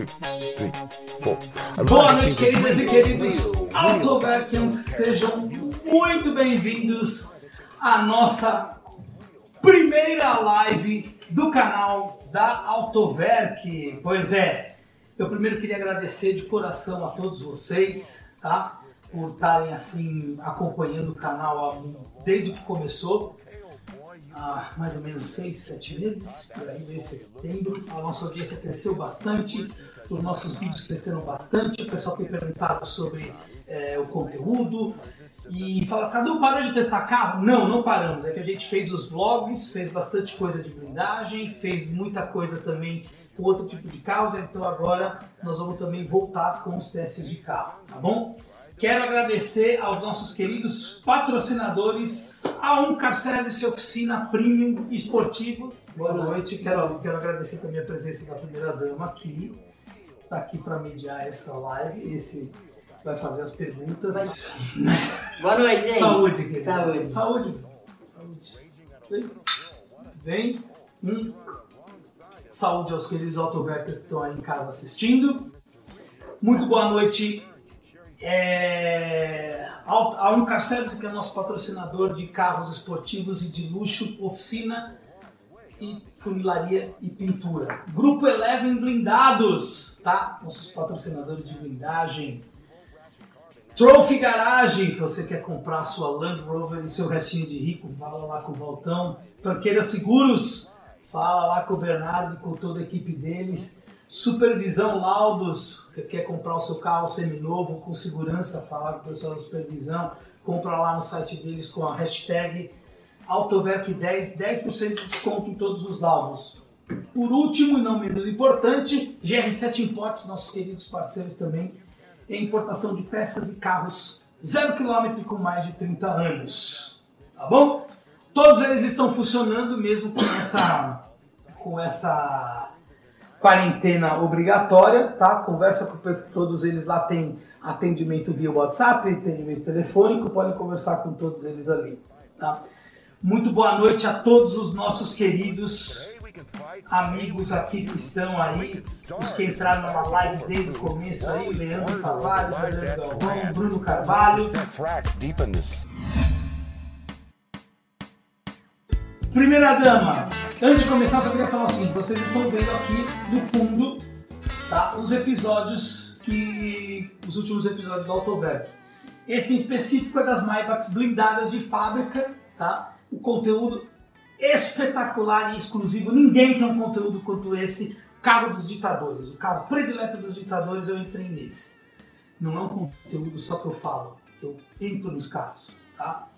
two, three, four. Boa noite, queridas e queridos Autoverkians, sejam muito bem-vindos à nossa primeira live do canal da Autoverk. Pois é, eu primeiro queria agradecer de coração a todos vocês, tá? Por estarem assim acompanhando o canal desde que começou há mais ou menos seis, sete meses, por aí desde setembro. A nossa audiência cresceu bastante, os nossos vídeos cresceram bastante, o pessoal tem perguntado sobre é, o conteúdo e fala, cadê o parou de testar carro? Não, não paramos. É que a gente fez os vlogs, fez bastante coisa de blindagem, fez muita coisa também com outro tipo de carros, então agora nós vamos também voltar com os testes de carro, tá bom? Quero agradecer aos nossos queridos patrocinadores, a Um Service Oficina Premium Esportivo. Boa noite, quero, quero agradecer também a presença da primeira dama aqui, está aqui para mediar essa live, esse vai fazer as perguntas. Boa noite, gente. Saúde, querida. Saúde. Saúde. Saúde. Vem. Hum. Saúde aos queridos autoverkers que estão aí em casa assistindo. Muito boa noite é, a Uncar que é nosso patrocinador de carros esportivos e de luxo, oficina e funilaria e pintura. Grupo Eleven Blindados, tá? Nossos patrocinadores de blindagem. Trophy Garage, se você quer comprar sua Land Rover e seu restinho de rico, fala lá com o Valtão. Franqueira Seguros, fala lá com o Bernardo e com toda a equipe deles. Supervisão Laudos, você quer comprar o seu carro seminovo com segurança, falar com o pessoal da supervisão, compra lá no site deles com a hashtag AutoVerk10, 10% de desconto em todos os laudos. Por último e não menos importante, GR7 Imports, nossos queridos parceiros também, em importação de peças e carros zero quilômetro com mais de 30 anos. Tá bom? Todos eles estão funcionando mesmo com essa, com essa quarentena obrigatória, tá? Conversa com todos eles lá, tem atendimento via WhatsApp, atendimento telefônico, podem conversar com todos eles ali, tá? Muito boa noite a todos os nossos queridos amigos aqui que estão aí, os que entraram na live desde o começo aí, Leandro Tavares, Leandro Bruno Carvalho. Primeira dama, antes de começar, eu só queria falar o seguinte: vocês estão vendo aqui no fundo tá, os episódios que. os últimos episódios do Autoverk. Esse em específico é das Maybachs blindadas de fábrica, tá? O conteúdo espetacular e exclusivo. Ninguém tem um conteúdo quanto esse. Carro dos ditadores, o carro predileto dos ditadores, eu entrei nesse. Não é um conteúdo só que eu falo, eu entro nos carros, tá?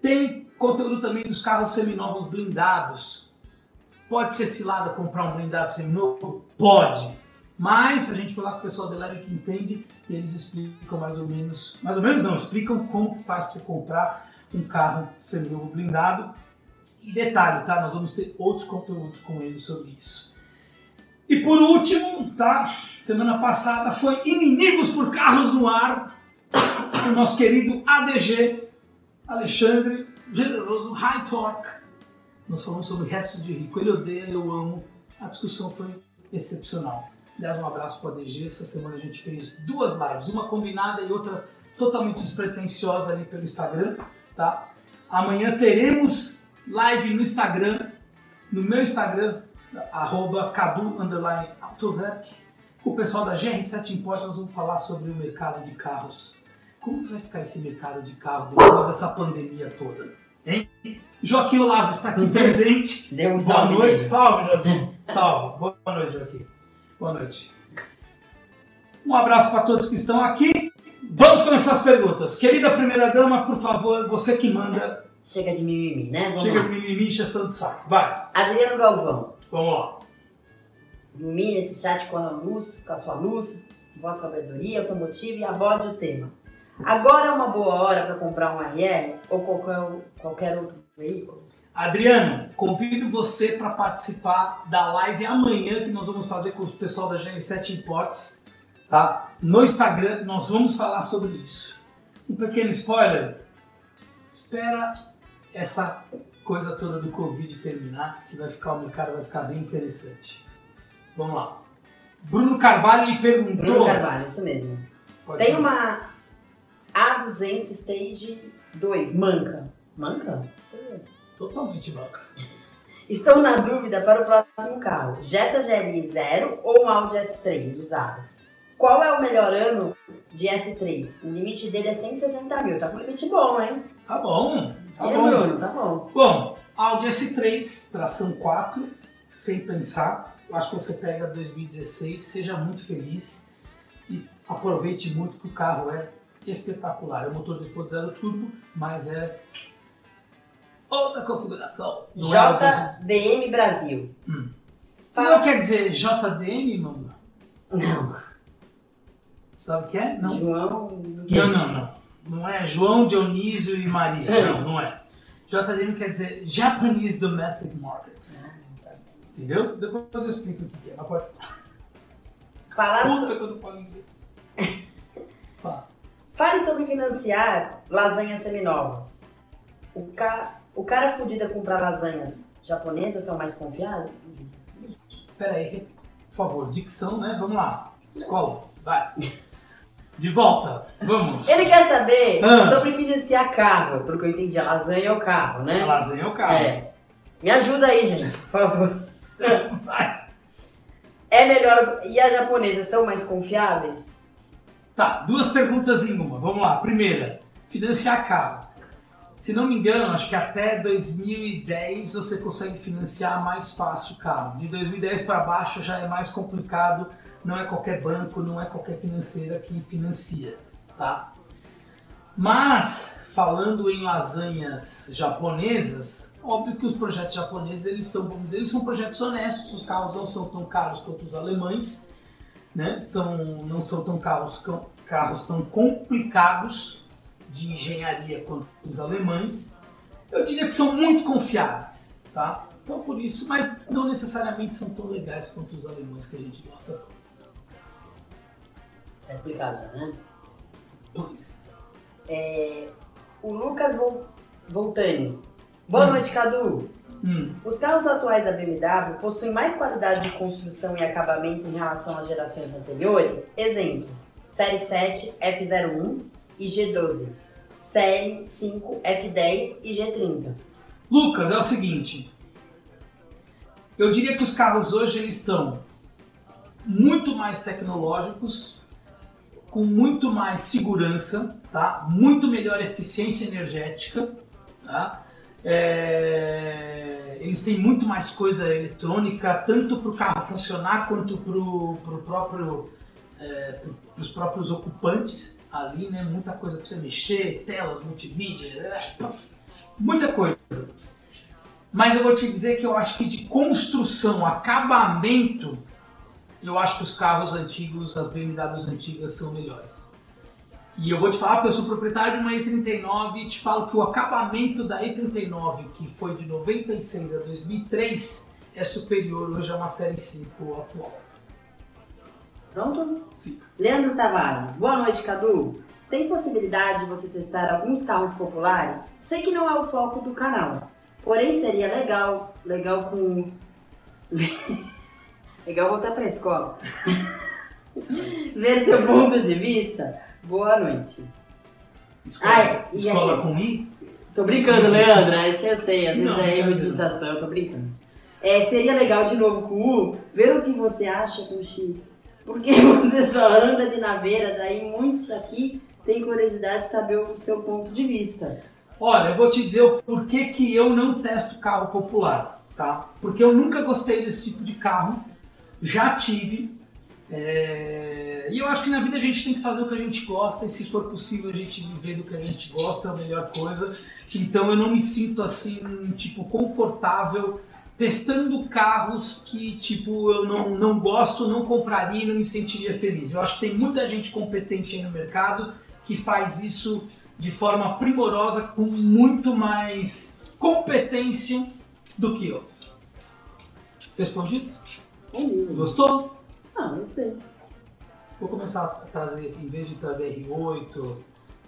Tem conteúdo também dos carros seminovos blindados. Pode ser cilada comprar um blindado seminovo? Pode. Mas a gente foi lá com o pessoal da Eleven que entende e eles explicam mais ou menos, mais ou menos não, explicam como faz para você comprar um carro seminovo blindado. E detalhe, tá? Nós vamos ter outros conteúdos com eles sobre isso. E por último, tá? Semana passada foi Inimigos por Carros no Ar, o nosso querido ADG Alexandre, generoso, high talk. Nós falamos sobre restos de rico. Ele odeia, eu amo. A discussão foi excepcional. Aliás, um abraço para o ADG. Essa semana a gente fez duas lives, uma combinada e outra totalmente despretensiosa ali pelo Instagram, tá? Amanhã teremos live no Instagram, no meu Instagram, arroba cadu. Com o pessoal da GR7 Imports, nós vamos falar sobre o mercado de carros como vai ficar esse mercado de carro depois dessa pandemia toda? Hein? Joaquim Olavo está aqui presente. Deu um Boa salve noite, nele. salve Joaquim. Salve. Boa noite, Joaquim. Boa noite. Um abraço para todos que estão aqui. Vamos começar as perguntas. Querida primeira dama, por favor, você que manda. Chega de mimimi, né? Vamos Chega lá. de mimimi encheção do saco. Vai, Adriano Galvão, vamos lá. ilumine esse chat com a luz, com a sua luz, vossa sabedoria automotiva e aborde o tema. Agora é uma boa hora para comprar um AIR ou qualquer, qualquer outro veículo? Adriano, convido você para participar da live amanhã que nós vamos fazer com o pessoal da GN7 Imports, tá? No Instagram nós vamos falar sobre isso. Um pequeno spoiler. Espera essa coisa toda do Covid terminar, que vai ficar o mercado vai ficar bem interessante. Vamos lá. Bruno Carvalho me perguntou. Bruno Carvalho, isso mesmo. Pode Tem ir. uma A200 Stage 2, manca. Manca? Totalmente louca. Estou na dúvida para o próximo carro. Jetta GLI 0 ou um Audi S3 usado? Qual é o melhor ano de S3? O limite dele é 160 mil. Tá com limite bom, hein? Tá bom, tá e bom. Bruno? Tá bom. Bom, Audi S3, tração 4, sem pensar. Eu acho que você pega 2016, seja muito feliz e aproveite muito que o carro é espetacular. É um motor 2.0 turbo, mas é outra configuração. Não é JDM Brasil. Você não quer dizer JDM, mano? Não. Sabe o que é? Não. João. Não, não, não. Não é João, Dionísio e Maria. Não, não é. JDM quer dizer Japanese Domestic Market. Entendeu? Depois eu explico o que é, mas pode Falar so- Puta quando falo inglês. Fale sobre financiar lasanhas seminovas. O, ca... o cara fudido a comprar lasanhas japonesas são mais confiáveis? Ixi. Pera aí, por favor, dicção, né? Vamos lá. Escola, vai. De volta, vamos. Ele quer saber Ah. sobre financiar carro, porque eu entendi, a lasanha é o carro, né? A lasanha é o carro. É. Me ajuda aí, gente, por favor. Vai. É melhor. E as japonesas são mais confiáveis? Tá, duas perguntas em uma. Vamos lá. Primeira, financiar carro. Se não me engano, acho que até 2010 você consegue financiar mais fácil o carro. De 2010 para baixo já é mais complicado. Não é qualquer banco, não é qualquer financeira que financia, tá? Mas falando em lasanhas japonesas, óbvio que os projetos japoneses eles são, vamos dizer, eles são projetos honestos. Os carros não são tão caros quanto os alemães né? São, não são tão carros, carros tão complicados de engenharia quanto os alemães. Eu diria que são muito confiáveis, tá? Então por isso, mas não necessariamente são tão legais quanto os alemães que a gente gosta tanto. Tá explicado né? Por isso. O Lucas Vol... Voltani. Boa Hum. noite, Cadu. Hum, Os carros atuais da BMW possuem mais qualidade de construção e acabamento em relação às gerações anteriores? Exemplo: Série 7 F01 e G12, Série 5 F10 e G30. Lucas, é o seguinte. Eu diria que os carros hoje eles estão muito mais tecnológicos, com muito mais segurança, tá? Muito melhor eficiência energética, tá? É, Eles têm muito mais coisa eletrônica, tanto para o carro funcionar quanto para o próprio para os próprios ocupantes ali, né? Muita coisa para você mexer, telas, multimídia, é, muita coisa. Mas eu vou te dizer que eu acho que de construção, acabamento, eu acho que os carros antigos, as BMWs antigas são melhores. E eu vou te falar porque eu sou proprietário de uma E39 e te falo que o acabamento da E39, que foi de 96 a 2003, é superior hoje a uma série 5 atual. Pronto? Sim. Leandro Tavares. Boa noite, Cadu. Tem possibilidade de você testar alguns carros populares? Sei que não é o foco do canal, porém seria legal, legal com... legal voltar pra escola. Ver seu ponto de vista. Boa noite. Escola, Ai, escola com I? Tô brincando, Leandro. Esse eu sei, às vezes Não, é erro de digitação, tô brincando. É, seria legal de novo com U, ver o que você acha com X. Porque você só anda de naveira, daí muitos aqui têm curiosidade de saber o seu ponto de vista. Olha, eu vou te dizer o porquê que eu não testo carro popular, tá? Porque eu nunca gostei desse tipo de carro, já tive, é, e eu acho que na vida a gente tem que fazer o que a gente gosta, e se for possível a gente viver do que a gente gosta é a melhor coisa. Então eu não me sinto assim, tipo, confortável testando carros que, tipo, eu não, não gosto, não compraria e não me sentiria feliz. Eu acho que tem muita gente competente aí no mercado que faz isso de forma primorosa, com muito mais competência do que eu. Respondido? Beleza. Gostou? Ah, gostei. Vou começar a trazer, em vez de trazer R8,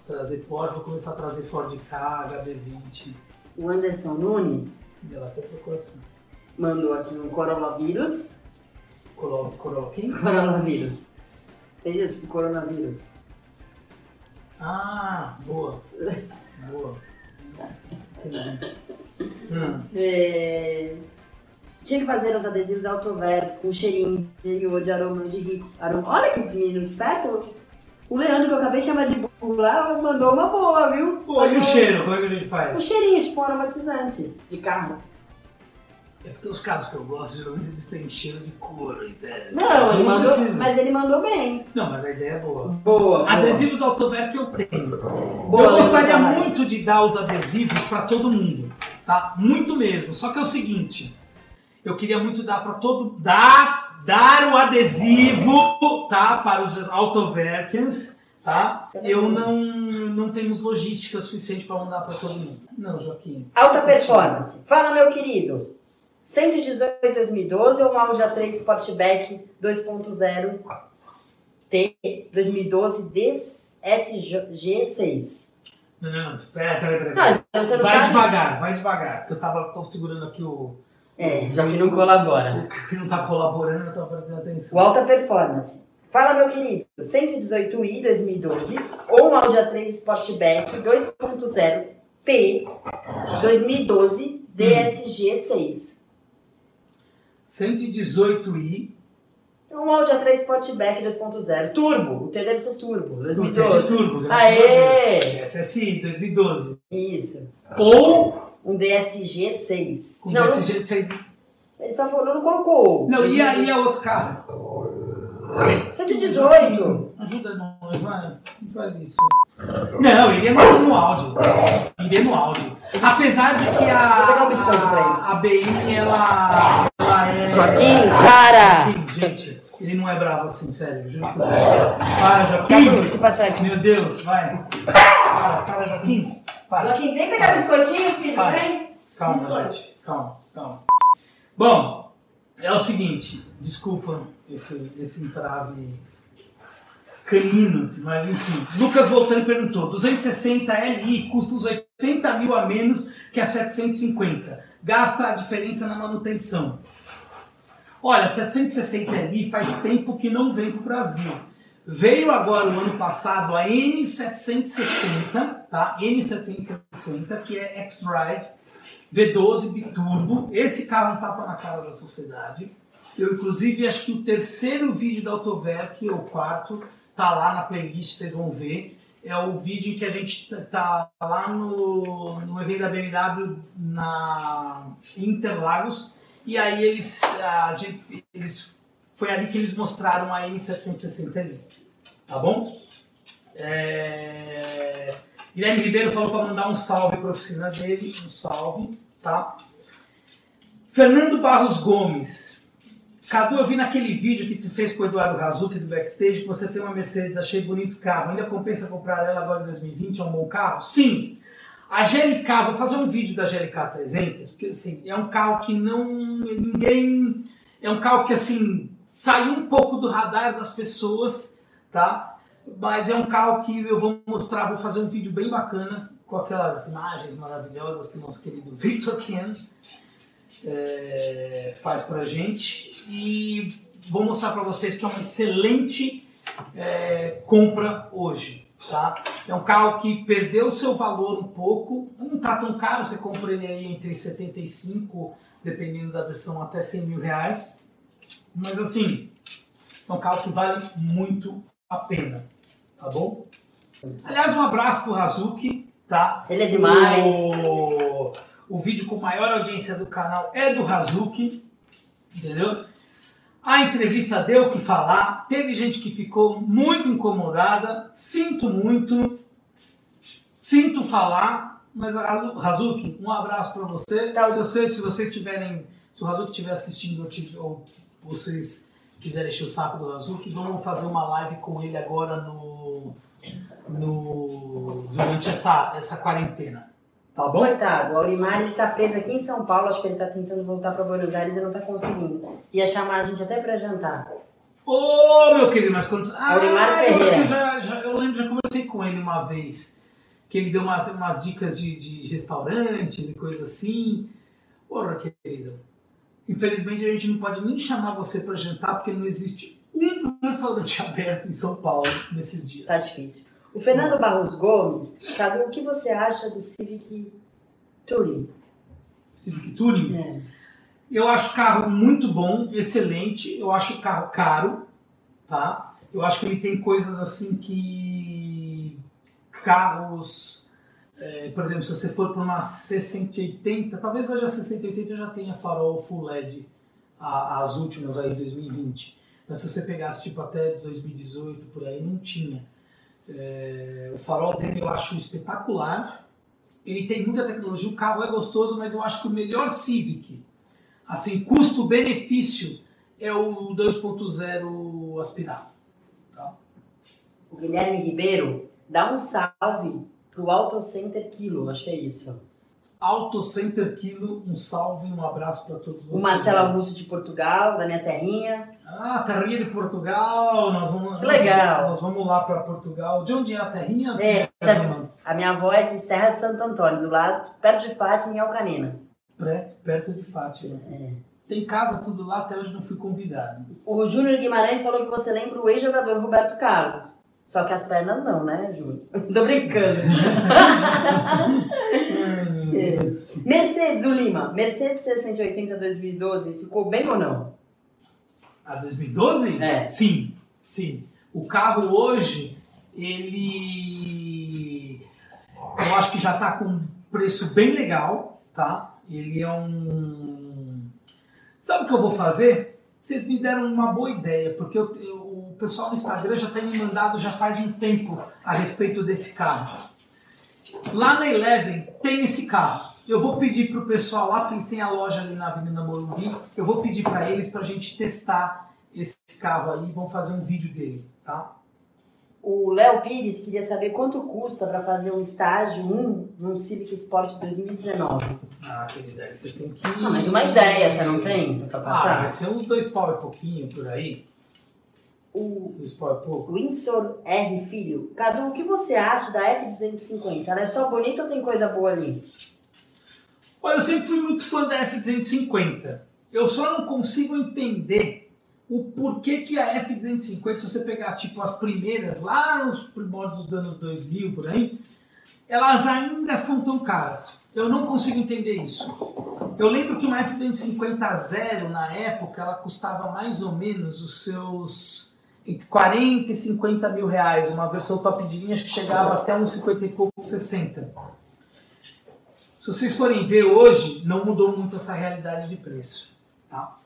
trazer Porsche, vou começar a trazer Ford K, HB20. O Anderson Nunes Ela até procura assim. mandou aqui um coronavírus. Coro, coro, quem? Coronavírus. Entendeu? Tipo coronavírus. Ah, boa. Boa. Hum. É, Tinha que fazer os adesivos Autover com cheirinho interior de aroma de rico. Aroma... Olha que menino esperto. O Leandro, que eu acabei de chamar de burro lá, mandou uma boa, viu? Pô, e o cheiro? Como é que a gente O faz? cheirinho, tipo um aromatizante de carro. É porque os carros que eu gosto, geralmente eles têm cheiro de couro, entende? Não, ele mandou, precisa. mas ele mandou bem. Não, mas a ideia é boa. Boa. Adesivos da Autover que eu tenho. Boa, eu gostaria muito de dar os adesivos para todo mundo, tá? Muito mesmo. Só que é o seguinte, eu queria muito dar para todo dar dar o adesivo, tá, para os Autoverkens, tá? Eu não não temos logística suficiente para mandar para todo mundo. Não, Joaquim. Alta performance. Fala, meu querido. 118 2012 ou um Audi A3 Sportback 2.0 T 2012 DSG6? Não, não, não. Pera, pera. Não, vai sabe? devagar, vai devagar, porque eu tava tô segurando aqui o É, já que não colabora. o que não tá colaborando, eu tô prestando O atenção. alta performance. Fala, meu querido. 118i 2012 ou um Audi A3 Sportback 2.0 T 2012 DSG6? 118i. Um Audi A3 Sportback 2.0 Turbo. O teu deve ser turbo. Putz, é de 2012. turbo, Aê! FSI 2012. Isso. Ou Um DSG 6. com não, DSG de 6. ele só falou, não colocou. Não, e aí é outro carro? 118. Ajuda nós, vai. Não faz isso. Não, iria no, no áudio. Iria no áudio. Apesar de que a, Vou pegar um biscoito pra ele. a, a BM, ela, ela é... Joaquim, cara! Joaquim, Gente, ele não é bravo assim, sério. Juro. Para, Joaquim. aqui. Meu Deus, vai. Para, para, Joaquim. Para. Joaquim, vem pegar biscoitinho, filho, Vai. vem. Calma, Biscoito. gente. Calma, calma. Bom, é o seguinte. Desculpa esse, esse entrave canino, mas enfim. Lucas Voltando perguntou: 260 Li custa uns 80 mil a menos que a 750. Gasta a diferença na manutenção. Olha, 760 Li faz tempo que não vem para o Brasil. Veio agora o ano passado a N760, tá? N760, que é X-Drive V12 biturbo. Esse carro tapa na cara da sociedade. Eu, inclusive, acho que o terceiro vídeo da Autoverk, ou o quarto, tá lá na playlist, vocês vão ver. É o vídeo em que a gente tá- tá lá no, no evento da BMW na Interlagos. E aí eles, a gente- eles foi ali que eles mostraram a N760 ali. Tá bom? É, Guilherme Ribeiro falou para mandar um salve para a oficina dele, um salve, tá? Fernando Barros Gomes. Cadu, eu vi naquele vídeo que tu fez com o Eduardo Razuki do backstage que você tem uma Mercedes, achei bonito o carro. Ainda compensa comprar ela agora em 2020? É um bom carro? Sim! A GLK, vou fazer um vídeo da GLK 300, porque assim, é um carro que não. ninguém. É um carro que assim. Saiu um pouco do radar das pessoas, tá? Mas é um carro que eu vou mostrar, vou fazer um vídeo bem bacana com aquelas imagens maravilhosas que o nosso querido Victor Ken é, faz pra gente. E vou mostrar para vocês que é uma excelente é, compra hoje. Tá? É um carro que perdeu seu valor um pouco, não está tão caro, você compra ele aí entre 75, dependendo da versão, até 100 mil reais. Mas assim, é um carro que vale muito a pena, tá bom? Aliás, um abraço pro Hazuki, tá? Ele é demais. O, o vídeo com maior audiência do canal é do Hazuki, entendeu? A entrevista deu o que falar, teve gente que ficou muito incomodada, sinto muito, sinto falar, mas Hazuki, um abraço para você. Tá. Se vocês, se vocês tiverem, se o Hazuki estiver assistindo ou vocês quiserem encher o saco do Hazuki, vamos fazer uma live com ele agora no, no durante essa, essa quarentena. Tá bom? Coitado, o Aurimar está preso aqui em São Paulo, acho que ele está tentando voltar para Buenos Aires e não está conseguindo. Ia chamar a gente até para jantar. Ô, meu querido, mas quando. Ah, Aurimar eu, acho que eu, já, já- eu lembro, já conversei com ele uma vez. Que ele deu umas, umas dicas de, de restaurantes e coisa assim. Porra, querido. Infelizmente a gente não pode nem chamar você para jantar porque não existe um restaurante aberto em São Paulo nesses dias. Tá difícil. O Fernando Barros Gomes, Cadu, o que você acha do Civic Touring? Civic Touring? É. Eu acho carro muito bom, excelente. Eu acho o carro caro, tá? Eu acho que ele tem coisas assim que carros, é, por exemplo, se você for para uma C180, talvez hoje a C180 já tenha farol full LED, a- as últimas aí 2020. Mas se você pegasse tipo até 2018 por aí, não tinha. É, o farol dele eu acho espetacular. Ele tem muita tecnologia, o carro é gostoso, mas eu acho que o melhor Civic, assim, custo-benefício, é o 2.0 aspirado. Tá? O Guilherme Ribeiro dá um salve pro Auto Center Kilo, acho que é isso. Auto Center Kilo, um salve, um abraço para todos vocês. O Marcelo Augusto de Portugal, da minha terrinha. Ah, terrinha de Portugal, nós vamos, Que legal. Nós, vamos lá para Portugal. De onde é a terrinha? É, Fernando? A minha avó é de Serra de Santo Antônio, do lado, perto de Fátima, em Alcanena. Pré- perto de Fátima. É. Tem casa tudo lá, até hoje não fui convidado. O Júnior Guimarães falou que você lembra o ex-jogador Roberto Carlos. Só que as pernas não, né, Júnior? Tô brincando. É. Mercedes, o Lima. Mercedes 680 2012, ficou bem ou não? A 2012? É. Sim, sim. O carro hoje, ele. Eu acho que já está com um preço bem legal, tá? Ele é um. Sabe o que eu vou fazer? Vocês me deram uma boa ideia, porque eu- eu- pessoal no Instagram já tem me mandado já faz um tempo a respeito desse carro. Lá na Eleven tem esse carro. Eu vou pedir pro pessoal lá, porque eles têm a loja ali na Avenida Morumbi, eu vou pedir para eles pra gente testar esse carro aí, vão fazer um vídeo dele, tá? O Léo Pires queria saber quanto custa para fazer um estágio 1 num Civic Sport 2019. Ah, aquele ideia você tem que. Ah, mas uma ideia você não tem pra Ah, passar? vai ser uns dois pau e pouquinho por aí. O pouco. Windsor R Filho. Cadu, o que você acha da F250? Ela é só bonita ou tem coisa boa ali? Olha, eu sempre fui muito fã da F250. Eu só não consigo entender o porquê que a F250, se você pegar tipo as primeiras, lá nos primórdios dos anos 2000, por aí, elas ainda são tão caras. Eu não consigo entender isso. Eu lembro que uma F250 zero, na época, ela custava mais ou menos os seus entre 40 e 50 mil reais. Uma versão top de linha acho que chegava até uns 50 e pouco, 60. Se vocês forem ver hoje, não mudou muito essa realidade de preço. Tá?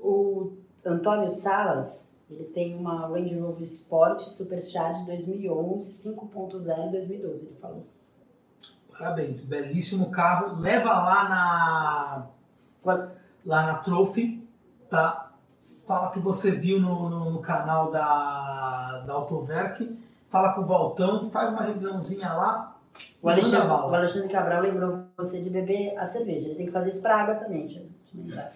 O Antônio Salas, ele tem uma Range Rover Sport Supercharge 2011 5.0 2012, ele falou. Parabéns, belíssimo carro. Leva lá na lá na Trophy, tá? Fala que você viu no, no, no canal da, da Autoverk. Fala com o Valtão, faz uma revisãozinha lá. O Alexandre, o. Alexandre Cabral lembrou você de beber a cerveja. Ele tem que fazer isso pra água também, deixa eu lembrar.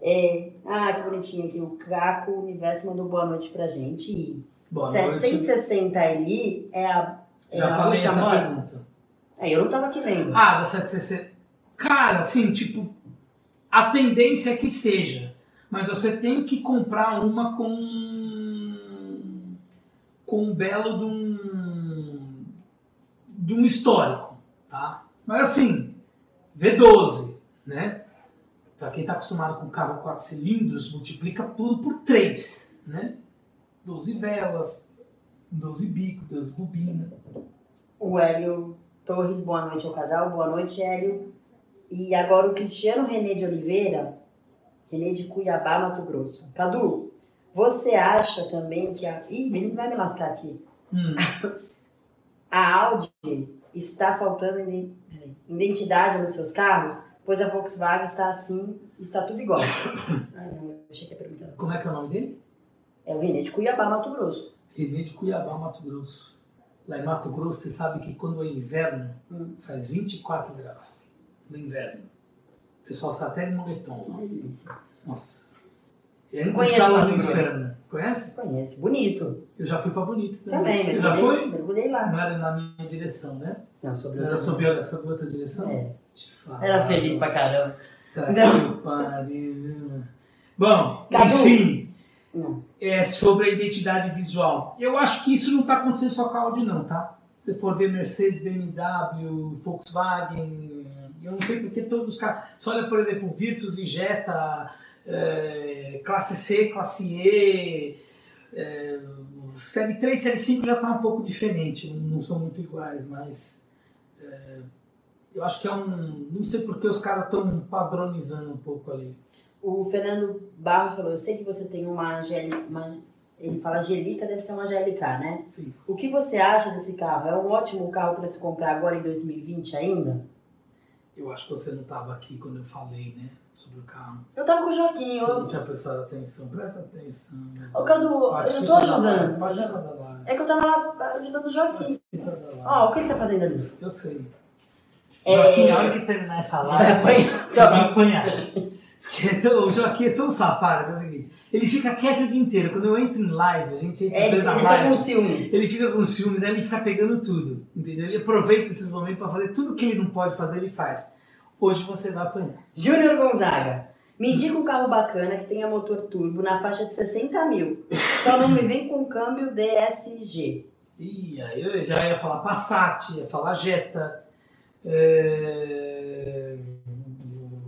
É, ah, que bonitinho aqui. O Caco Universo mandou boa noite pra gente. E Boa noite. 760 ali é a. É Já a falei essa pergunta. É, eu não tava aqui vendo. Ah, da 760. Cara, assim, tipo, a tendência é que seja. Mas você tem que comprar uma com. com um belo de um. de um histórico, tá? Mas assim, V12, né? Pra quem tá acostumado com carro 4 cilindros, multiplica tudo por 3, né? 12 velas, 12 bicos, 12 bobinas. O Hélio Torres, boa noite ao casal. Boa noite, Hélio. E agora o Cristiano René de Oliveira, René de Cuiabá, Mato Grosso. Cadu, você acha também que a. Ih, menino vai me lascar aqui. Hum. A Audi está faltando identidade nos seus carros, pois a Volkswagen está assim, está tudo igual. Ai, não, eu achei que ia perguntar. Como é que é o nome dele? É o René de Cuiabá, Mato Grosso. Renê de Cuiabá, Mato Grosso. Lá em Mato Grosso, você sabe que quando é inverno, Hum. faz 24 graus no inverno. O pessoal está até de moletom delícia. Nossa. É um Conheço sala do inferno. Conhece? Conhece, bonito. Eu já fui para Bonito também. Também, Você já foi? Mergulhei lá. Não era na minha direção, né? Não, sobre Era outra sob, outra- sob outra direção? É. Te falo. Era feliz pra caramba. Tá Não. que pariu. Bom, Cadu. enfim, Não. é sobre a identidade visual. Eu acho que isso não está acontecendo só com a Audi, não, tá? Se você for ver Mercedes, BMW, Volkswagen, eu não sei porque todos os carros. Você olha, por exemplo, Virtus e Jetta, é, classe C, classe E, é, série 3, série 5 já está um pouco diferente, não são muito iguais, mas é, eu acho que é um. Não sei porque os caras estão padronizando um pouco ali. O Fernando Barros falou, eu sei que você tem uma uma- ele fala Angelica, deve ser uma GLK, né? Sim. O que você acha desse carro? É um ótimo carro para se comprar agora em 2020 ainda? Eu acho que você não estava aqui quando eu falei, né? Sobre o carro. Eu tava com o Joaquim, Você não eu, tinha prestado atenção. Presta atenção. né? Ô, Cadu, eu Participa tô da ajudando. live, da live. é que eu tava lá ajudando o Joaquim. Live. Ó, o que ele tá fazendo ali? Eu sei. É- Joaquim, a hora que terminar essa Você vai live, apanhar. você vai apanhar. Porque é tão- o Joaquim é tão safado que é o seguinte: ele fica quieto o dia inteiro. Quando eu entro em live, a gente entra É, ele, na ele live. com ciúme. Ele fica com ciúmes, aí ele fica pegando tudo, entendeu? Ele aproveita esses momentos para fazer tudo que ele não pode fazer, ele faz. Hoje você vai apanhar. Júnior Gonzaga. Me indica um carro bacana que tenha motor turbo na faixa de 60 mil. Só não me vem com câmbio DSG. Ih, aí eu já ia falar Passat, ia falar Jetta, é...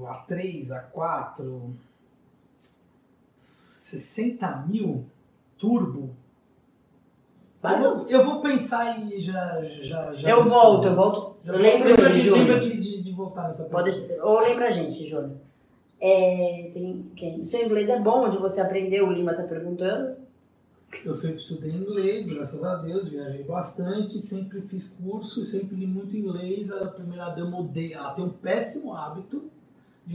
A3, A4, 60 mil turbo. Vai, eu, vou, eu vou pensar e já. já, já Eu volto, eu volto. Já Eu lembro lembra de, lembra de, de, de voltar nessa Pode, pergunta. ou lembra a gente, Júnior. É, tem, quem? Seu inglês é bom, onde você aprendeu, o Lima tá perguntando. Eu sempre estudei inglês, graças a Deus, viajei bastante, sempre fiz curso, sempre li muito inglês. A primeira dama odeia, ela tem um péssimo hábito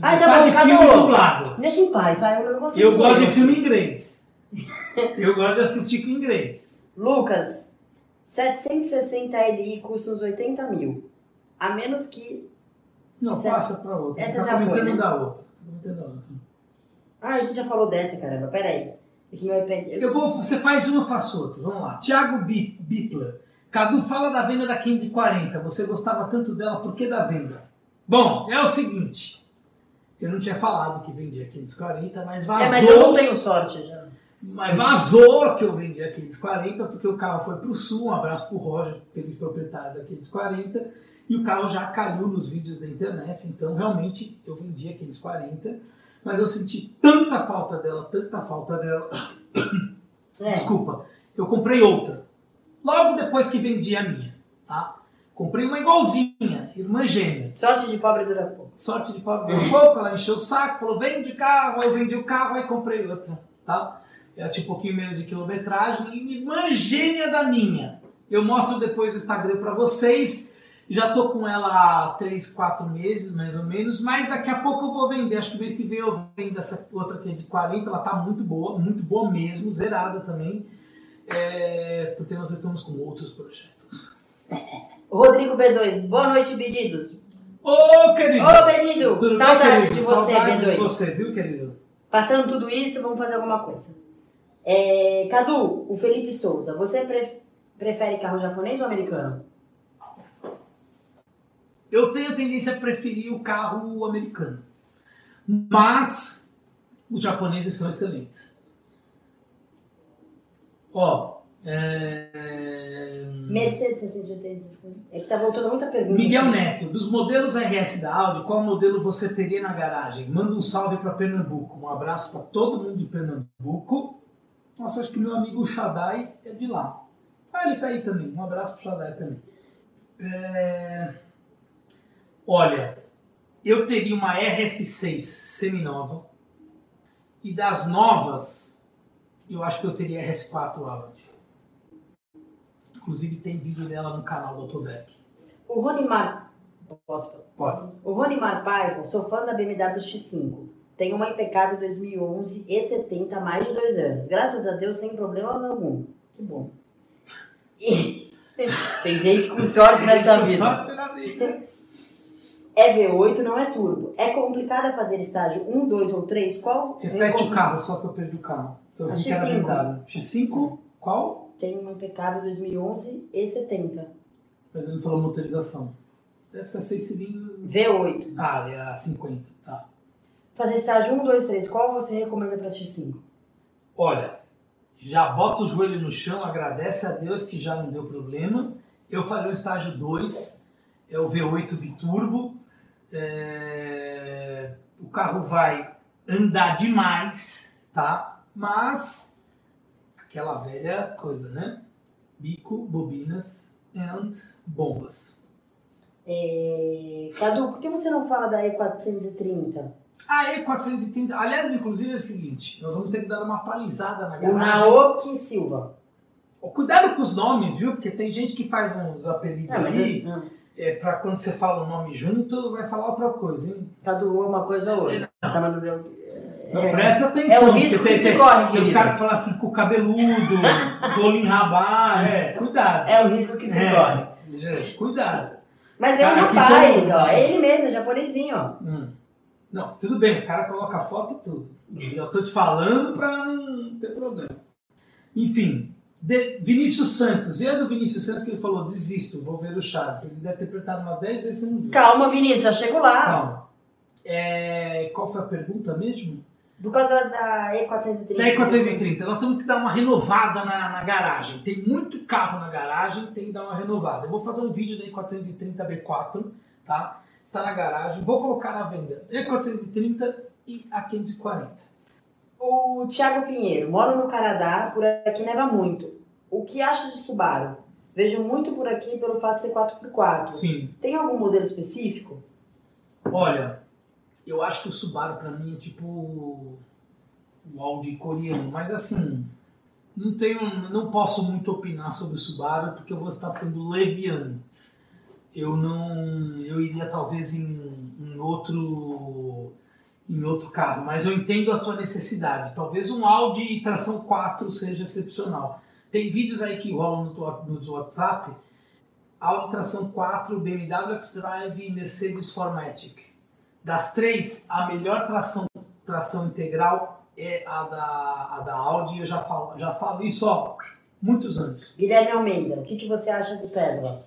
Ah, gostar bom, de filme dublado. Deixa em paz, vai, eu não consigo. Eu gosto de filme em inglês. Eu gosto de assistir com inglês. Lucas, 760 LI custa uns 80 mil. A menos que. Não, Essa- passa pra outra. essa tá já foi, né? da outra. Tá comentando da outra. Ah, a gente já falou dessa, caramba. Pera aí. É meu iPad. Eu vou, você faz uma, eu faço outra. Vamos lá. Thiago Bi- Bipler. Cadu, fala da venda da 540. Você gostava tanto dela, por que da venda? Bom, é o seguinte. Eu não tinha falado que vendia 540, mas vazou. É, mas eu não tenho sorte já. Mas vazou que eu vendi a 540, porque o carro foi para o sul. Um abraço para o Roger, feliz proprietário da 540. E o carro já caiu nos vídeos da internet. Então, realmente, eu vendi a 540. Mas eu senti tanta falta dela, tanta falta dela. É. Desculpa, eu comprei outra. Logo depois que vendi a minha. Tá? Comprei uma igualzinha, irmã gêmea. Sorte de pobre dura pouco. Sorte de pobre um pouco, ela encheu o saco, falou, vende carro, aí eu vendi o carro, aí comprei outra, tá? Ela tinha um pouquinho menos de quilometragem e irmã gêmea da minha. Eu mostro depois no Instagram pra vocês. Já tô com ela há 3, 4 meses, mais ou menos, mas daqui a pouco eu vou vender. Acho que mês que vem eu vendo essa outra 540, ela tá muito boa, muito boa mesmo, zerada também. É, porque nós estamos com outros projetos. Rodrigo B2, boa noite, pedidos. Ô, querido! Ô, Pedido, Tudo bem, saudade querido? de você, Saudade B2. de você, viu, querido? Passando tudo isso, vamos fazer alguma coisa. É, Cadu, o Felipe Souza, você pre- prefere carro japonês ou americano? Eu tenho a tendência a preferir o carro americano. Mas os japoneses são excelentes. Ó, é... Mercedes 680. É que tá voltando muita pergunta. Miguel Neto, dos modelos RS da Audi, qual modelo você teria na garagem? Manda um salve para Pernambuco. Um abraço para todo mundo de Pernambuco. Nossa, acho que meu amigo Shadai é de lá. Ah, ele tá aí também. Um abraço pro Shadai também. É, Olha, eu teria uma RS6 seminova. E das novas, eu acho que eu teria a RS4 Avant. Inclusive tem vídeo dela no canal do Autovec. O Ronimar. Posso? Pode. O Ronimar Paiva, sou fã da BMW X5. Tenho uma impecável 2011 E70 há mais de dois anos. Graças a Deus, sem problema algum. Que bom. E- Tem gente com sorte nessa vida. Sorte na vida. É V8, não é turbo. É complicado fazer estágio 1, 2 ou 3? Qual? Repete eu o carro, só que eu perdi o carro. Eu A vi que era X5. BMW. X5? Qual? Tenho uma impecável 2011 E70. Mas ele falou motorização. Deve ser 6 cilindros. V8. Ah, é a 50, tá. Fazer estágio 1, 2, 3. Qual você recomenda para X5? Olha, já bota o joelho no chão, agradece a Deus que já não deu problema. Eu falei o estágio 2, é o V8 biturbo. É, O carro vai andar demais, tá? Mas aquela velha coisa, né? Bico, bobinas and bombas. É... Cadu, por que você não fala da E430? A E430, aliás, inclusive é o seguinte, nós vamos ter que dar uma atualizada na O garagem. Naoki Silva. Cuidado com os nomes, viu? Porque tem gente que faz uns apelidos mas aí, não. é, pra quando você fala o nome junto, vai falar outra coisa, hein? Cadu, uma coisa ou outra. Não. Tá Não, é- presta é atenção, o risco tem, que se corre, tem os caras que falam assim, com o cabeludo, vou lhe enrabar, é, cuidado. É o risco que se É, corre. gente, cuidado. Mas é aqui rapaz, são- ó. É ele mesmo, é japonesinho, ó. Hum. Não, tudo bem, os caras colocam foto e tudo. Eu tô te falando pra não ter problema. Enfim, de- Vinícius Santos, veja do Vinícius Santos que ele falou, desisto, vou ver o Chaves. Ele deve ter apertado umas 10 vezes e você não viu. Calma, Vinícius, já chego lá. Calma. É, qual foi a pergunta mesmo? Por causa da E430. Da E430, nós temos que dar uma renovada na, na garagem. Tem muito carro na garagem, tem que dar uma renovada. Eu vou fazer um vídeo da E430 B4, tá? Está na garagem, vou colocar na venda. E430 e a 540. O Thiago Pinheiro, moro no Canadá, por aqui neva muito. O que acha de Subaru? Vejo muito por aqui pelo fato de ser 4x4. Sim. Tem algum modelo específico? Olha, eu acho que o Subaru pra mim é tipo o Audi coreano, mas assim, não tenho, não posso muito opinar sobre o Subaru porque eu vou estar sendo leviano. Eu não, eu iria talvez em, em outro em outro carro, mas eu entendo a tua necessidade. Talvez um Audi tração 4 seja excepcional. Tem vídeos aí que rolam no, no WhatsApp, Audi tração 4, BMW X-Drive e Mercedes Formatic. Das três, a melhor tração, tração integral é a da, a da Audi. Eu já falo, já falo isso há muitos anos. Guilherme Almeida, o que, que você acha do Tesla?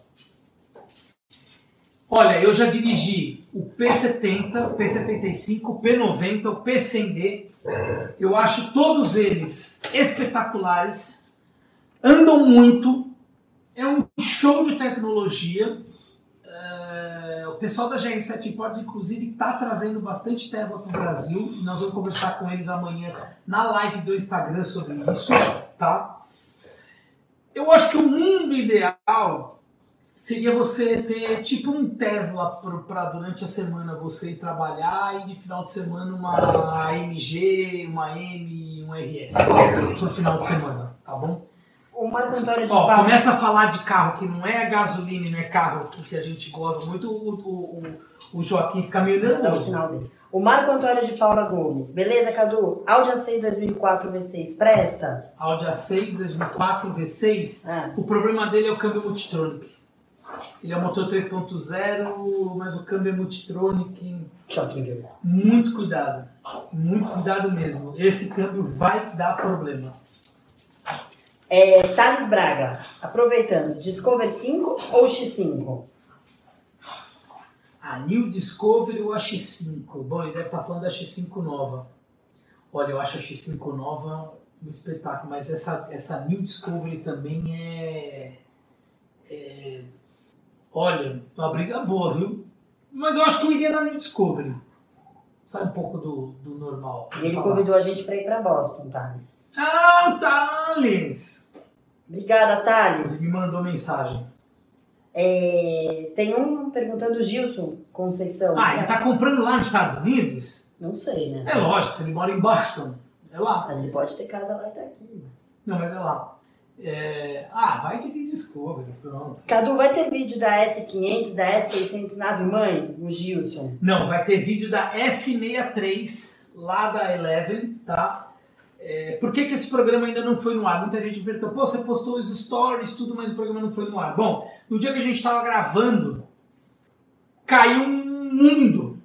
Olha, eu já dirigi o P70, o P75, o P90, o P100D. Eu acho todos eles espetaculares. Andam muito. É um show de tecnologia. É, o pessoal da GR7 Imports, inclusive, está trazendo bastante Tesla para o Brasil. E nós vamos conversar com eles amanhã na live do Instagram sobre isso. Tá? Eu acho que o mundo ideal seria você ter tipo um Tesla para durante a semana você ir trabalhar e de final de semana uma AMG, uma M, um RS pro final de semana, tá bom? O Marco Antônio de Ó, começa a falar de carro que não é gasolina, não é carro que a gente gosta muito, o, o, o, o Joaquim fica meio é nervoso. O Marco Antônio de Paula Gomes. Beleza, Cadu? Audi A6 2004 V6 presta? Audi A6 2004 V6, Ah, o problema dele é o câmbio Multitronic. Ele é um motor 3.0, mas o câmbio é Multitronic. choque? Muito cuidado. Muito cuidado mesmo. Esse câmbio vai dar problema. É, Thales Braga, aproveitando, Discover 5 ou X5? A New Discovery ou a X5? Bom, ele deve estar falando da X5 nova. Olha, eu acho a X5 nova um espetáculo, mas essa, essa New Discovery também é, é. Olha, uma briga boa, viu? Mas eu acho que eu iria na New Discovery. Sai um pouco do, do normal. E ele falar. convidou a gente para ir para Boston, Thales. Ah, Thales! Obrigada, Ele Thales. me mandou mensagem. É, tem um perguntando, Gilson Conceição. Ah, ele tá comprando lá nos Estados Unidos? Não sei, né? É lógico, se ele mora em Boston. É lá. Mas ele pode ter casa lá e tá aqui. Não, mas é lá. É, Ah, vai de Discovery, pronto. Cadu, vai ter vídeo da S500, da S600 nave mãe? O Gilson. Não, vai ter vídeo da S63 lá da Eleven, tá? É, por que, que esse programa ainda não foi no ar? Muita gente me perguntou, pô, você postou os stories, tudo, mas o programa não foi no ar. Bom, no dia que a gente estava gravando, caiu um mundo,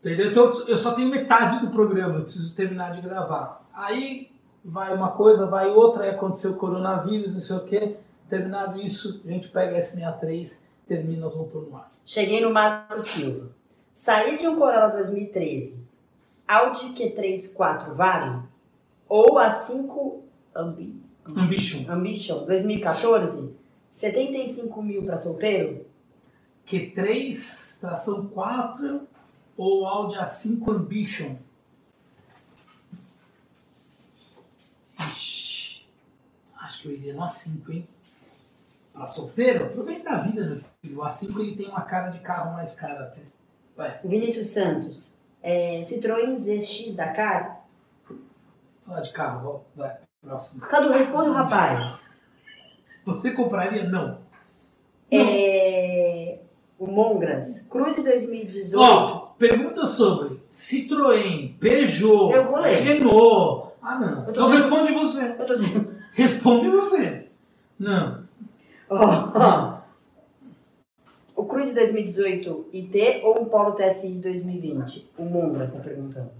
entendeu? Então eu só tenho metade do programa, eu preciso terminar de gravar. Aí vai uma coisa, vai outra, aí aconteceu o coronavírus, não sei o quê. Terminado isso, a gente pega a S63 termina, nós vamos pôr no ar. Cheguei no Marco Silva. Saí de um Corolla 2013. Audi Q3 4 vale? Ou a 5 Ambi Ambition. Ambition 2014? 75 mil para solteiro? Q3, tração 4 ou Audi A5 Ambition? Ixi, acho que eu iria no A5, hein? Pra solteiro, aproveita a vida, meu filho. O A5 ele tem uma cara de carro mais cara até. Vai, O Vinícius Santos. É, Citroën ZX Dakar? fala de carro, volta, vai, próximo. Cadu, responde o rapaz. Você compraria? Não. É, o Mongras. Cruze 2018. Ó, pergunta sobre Citroën, Peugeot. Renault. Ah, não. Eu Então sendo- responde você. Eu tô. Responde você. Não. Ó, ó. O Cruze 2018 IT ou um Polo TSI 2020? O Mongras está perguntando.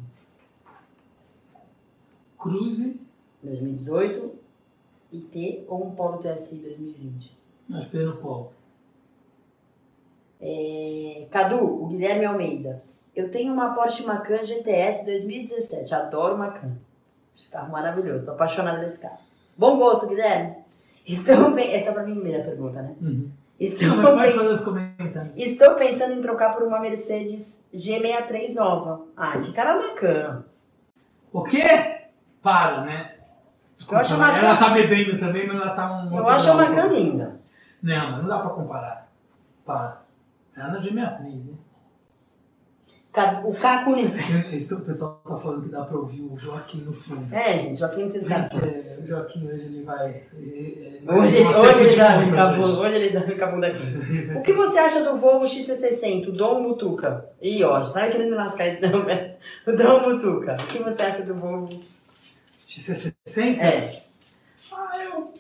Cruze. 2018 IT ou um Polo TSI 2020? Acho que é no polo. É, Cadu, o Guilherme Almeida. Eu tenho uma Porsche Macan GTS 2017. Adoro Macan. Esse carro maravilhoso. Sou apaixonada desse carro. Bom gosto, Guilherme. Estou bem. Essa é pra mim a pergunta, né? Uhum. Estou, bem- fazer os comentários. Estou pensando em trocar por uma Mercedes G63 nova. Ai, fica na Macan. O quê? Para, né? Eu acho ela Macan- tá bebendo também, mas ela tá um Eu acho a grau. Macan linda. Não, mas não dá pra comparar. Para. Ela na G63, né? O Caco Universo. Esse- O pessoal tá falando que dá pra ouvir o Joaquim no fundo. É, gente, Joaquim tem educação. É, o Joaquim hoje ele vai. ele- ele- Hoje, uma hoje, ele dá bunda- hoje. ele dá rica bunda aqui. O que você acha do Volvo XC60, o Dom Mutuca? Ih, ó, já tava querendo lascar esse Dom, né? O Dom Mutuca. O que você acha do Volvo? XC60? É. Ah, eu.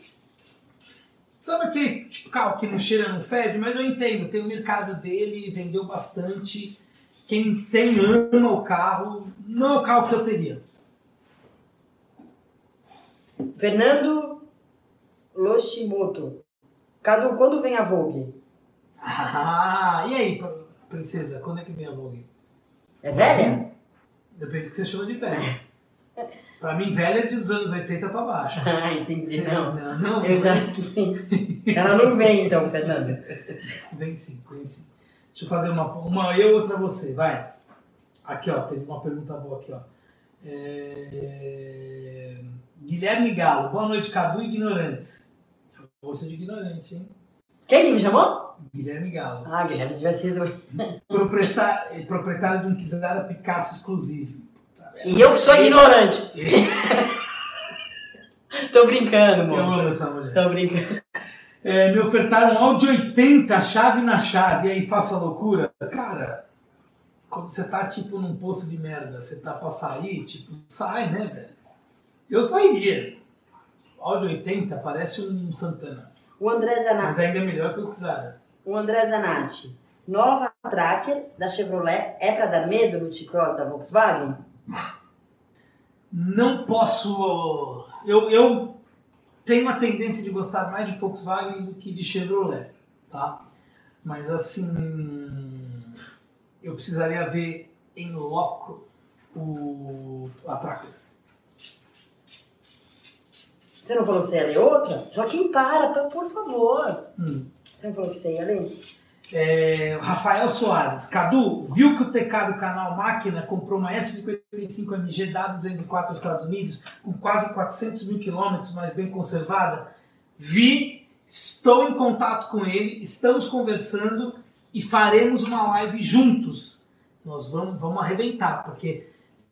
Sabe aquele carro que não cheira, não fede? Mas eu entendo, tem o mercado dele, vendeu bastante. Quem tem ama o carro, não é o carro que eu teria. Fernando Loshimoto. Cadu, quando vem a Vogue? Ah, e aí, pr- princesa, quando é que vem a Vogue? É velha? Depende do que você chama de velha. Pra mim, velha é dos anos 80 pra baixo. Ah, entendi. Não. não, não. Eu já acho que. Ela não vem então, Fernando. Vem sim, vem sim. Deixa eu fazer uma, uma eu, outra você, vai. Aqui, ó, teve uma pergunta boa aqui, ó. É... Guilherme Galo, boa noite, Cadu Ignorantes. Você de ignorante, hein? Quem que me chamou? Guilherme Galo. Ah, Guilherme, devia ser. Proprietário, proprietário de um Kizara Picasso exclusivo. Merda. E eu que sou ignorante. Tô brincando, Eu amo essa mulher. Tô brincando. É, me ofertaram um Audi 80, chave na chave, e aí faço a loucura. Cara, quando você tá tipo num poço de merda, você tá pra sair, tipo, sai, né, velho? Eu sairia. Audi 80 parece um Santana, O André Zanatti. mas ainda é melhor que o Kizara. O André Zanatti. Nova Tracker da Chevrolet é pra dar medo no T-Cross da Volkswagen? Não posso. Eu, eu tenho a tendência de gostar mais de Volkswagen do que de Chevrolet, tá? Mas assim. Eu precisaria ver em loco o, a Tracker. Você não falou que você ia ler outra? Joaquim, para, pa- por favor. Hum. Você não falou que você ia ler? É, Rafael Soares. Cadu, viu que o TK do canal Máquina comprou uma S55 MG W204 nos Estados Unidos com quase 400 mil quilômetros, mas bem conservada? Vi, estou em contato com ele, estamos conversando e faremos uma live juntos. Nós vamos, vamos arrebentar, porque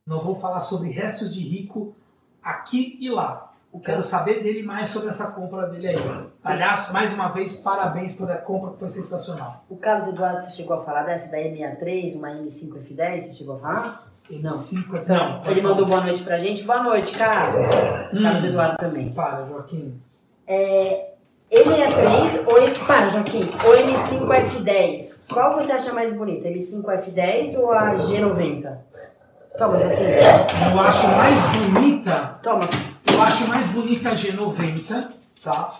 nós vamos falar sobre restos de rico aqui e lá. Eu quero saber dele mais sobre essa compra dele aí. Aliás, mais uma vez, parabéns pela compra que foi sensacional. O Carlos Eduardo, você chegou a falar dessa da M63, uma M5 F10? Você chegou a falar? Não. M5 é Não. Ele mandou boa noite pra gente. Boa noite, Carlos. Hum. Carlos Eduardo também. Para, Joaquim. M63 ou. Para, Joaquim. Ou M5 F10? Qual você acha mais bonita? M5 F10 ou a G90? Toma, Joaquim. Eu acho mais bonita, Toma. Eu acho mais bonita a G90, tá?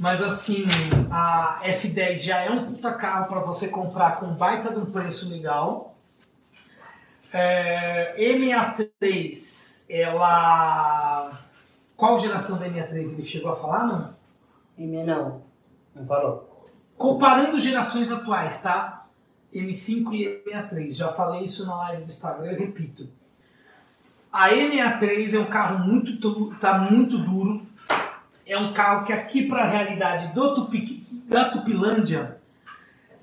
Mas assim, a F10 já é um puta carro para você comprar com baita de um preço legal. É, MA3, ela. Qual geração da MA3 ele chegou a falar, não? M não. Não falou. Comparando gerações atuais, tá? M5 e M63. Já falei isso na live do Instagram, eu repito. A M63 é um carro muito tá muito duro. É um carro que aqui para a realidade do Tupi, da Tupilândia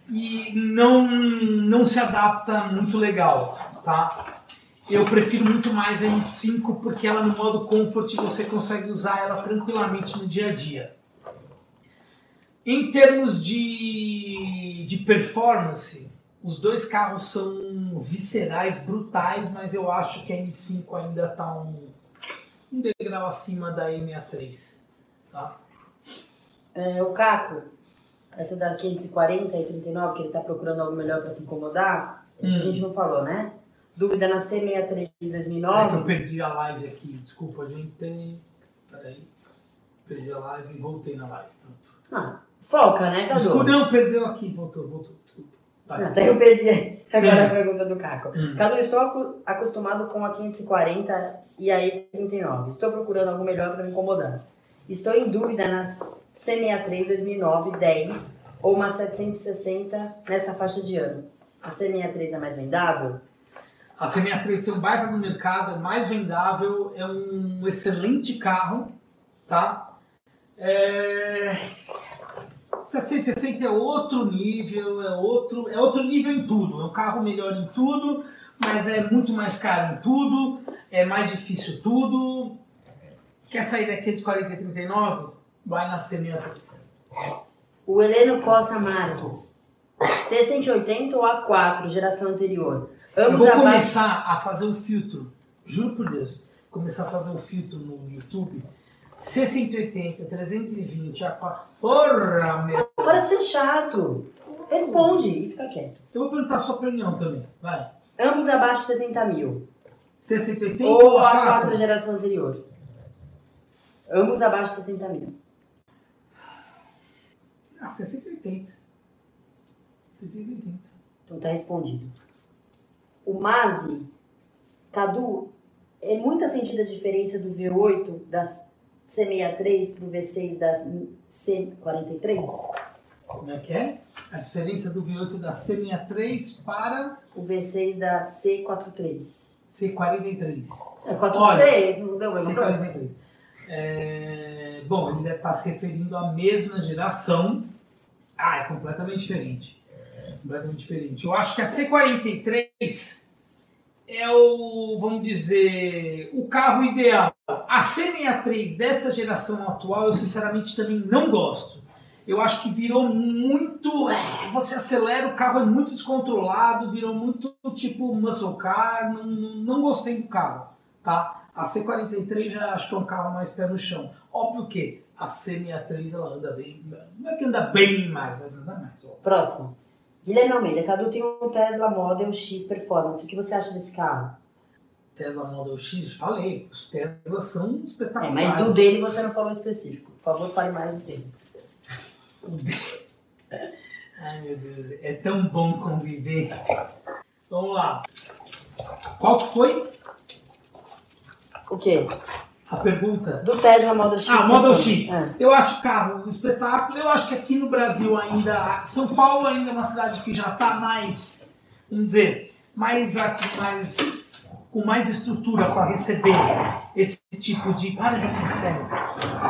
e não não se adapta muito legal, tá? Eu prefiro muito mais a M5 porque ela no modo comfort você consegue usar ela tranquilamente no dia a dia. Em termos de, de performance, os dois carros são viscerais, brutais, mas eu acho que a M5 ainda está um, um degrau acima da M63. Tá? É, o Caco, essa da 540 e 39, que ele tá procurando algo melhor para se incomodar, isso Hum. a gente não falou, né? Dúvida na C63 de É que eu 2009. perdi a live aqui, desculpa, a gente tem. Peraí. Perdi a live e voltei na live. Pronto. Ah, foca, né, Cadu? Desculpa, não, perdeu aqui, voltou, voltou, desculpa. Até eu perdi agora a pergunta do Caco. Hum. Cadu, estou acu- acostumado com a 540 e a E39. Estou procurando algo melhor para me incomodar. Estou em dúvida nas C63 2009 10 ou uma 760 nessa faixa de ano. A C63 é mais vendável? A C63 tem um baita no mercado, é mais vendável, é um excelente carro, tá? É... 760 é outro nível, é outro, é outro nível em tudo. É um carro melhor em tudo, mas é muito mais caro em tudo, é mais difícil tudo. Quer sair daquele de 40 e 39? Vai na C63. O Heleno Costa Marques. C180 ou A4, geração anterior? Eu Ambos vou abaixo. começar a fazer um filtro, juro por Deus, começar a fazer um filtro no YouTube. C180, 320, A4. Porra, meu. Para de ser chato. Responde e fica quieto. Eu vou perguntar a sua opinião também. Vai. Ambos abaixo de 70 mil. C180 Ou a A4? 4 geração anterior. Ambos abaixo de 70 mil. Ah, C180. C180. Então tá respondido. O Mazi, Cadu, é muita sentida a diferença do V8 da C63 pro V6 da C43? Como é que é? A diferença do V8 da C63 para O V6 da C43. C43. É 43, não deu a mesma coisa? C43. É, bom, ele deve estar se referindo à mesma geração. Ah, é completamente diferente. Completamente diferente. Eu acho que a C43 é o, vamos dizer, o carro ideal. A C63 dessa geração atual, eu sinceramente também não gosto. Eu acho que virou muito. é, Você acelera, o carro é muito descontrolado, virou muito tipo muscle car. Não, não gostei do carro, tá? A C43 já acho que é um carro mais pé no chão. Óbvio que a C63 ela anda bem. Não é que anda bem mais, mas anda mais. Próximo. Guilherme Almeida, Cadu tem um Tesla Model X Performance. O que você acha desse carro? Tesla Model X, falei, os Teslas são É, espetaculares. mas do dele você não falou específico. Por favor, fale mais do dele. Ai meu Deus, é tão bom conviver. Vamos lá. Qual foi O quê? A pergunta? Do Tesla Model X. Ah, Model. X. É. Eu acho o carro um espetáculo. Eu acho que aqui no Brasil ainda. São Paulo ainda é uma cidade que já está mais. Vamos dizer. Mais, aqui, mais com mais estrutura para receber esse tipo de. Para de sério.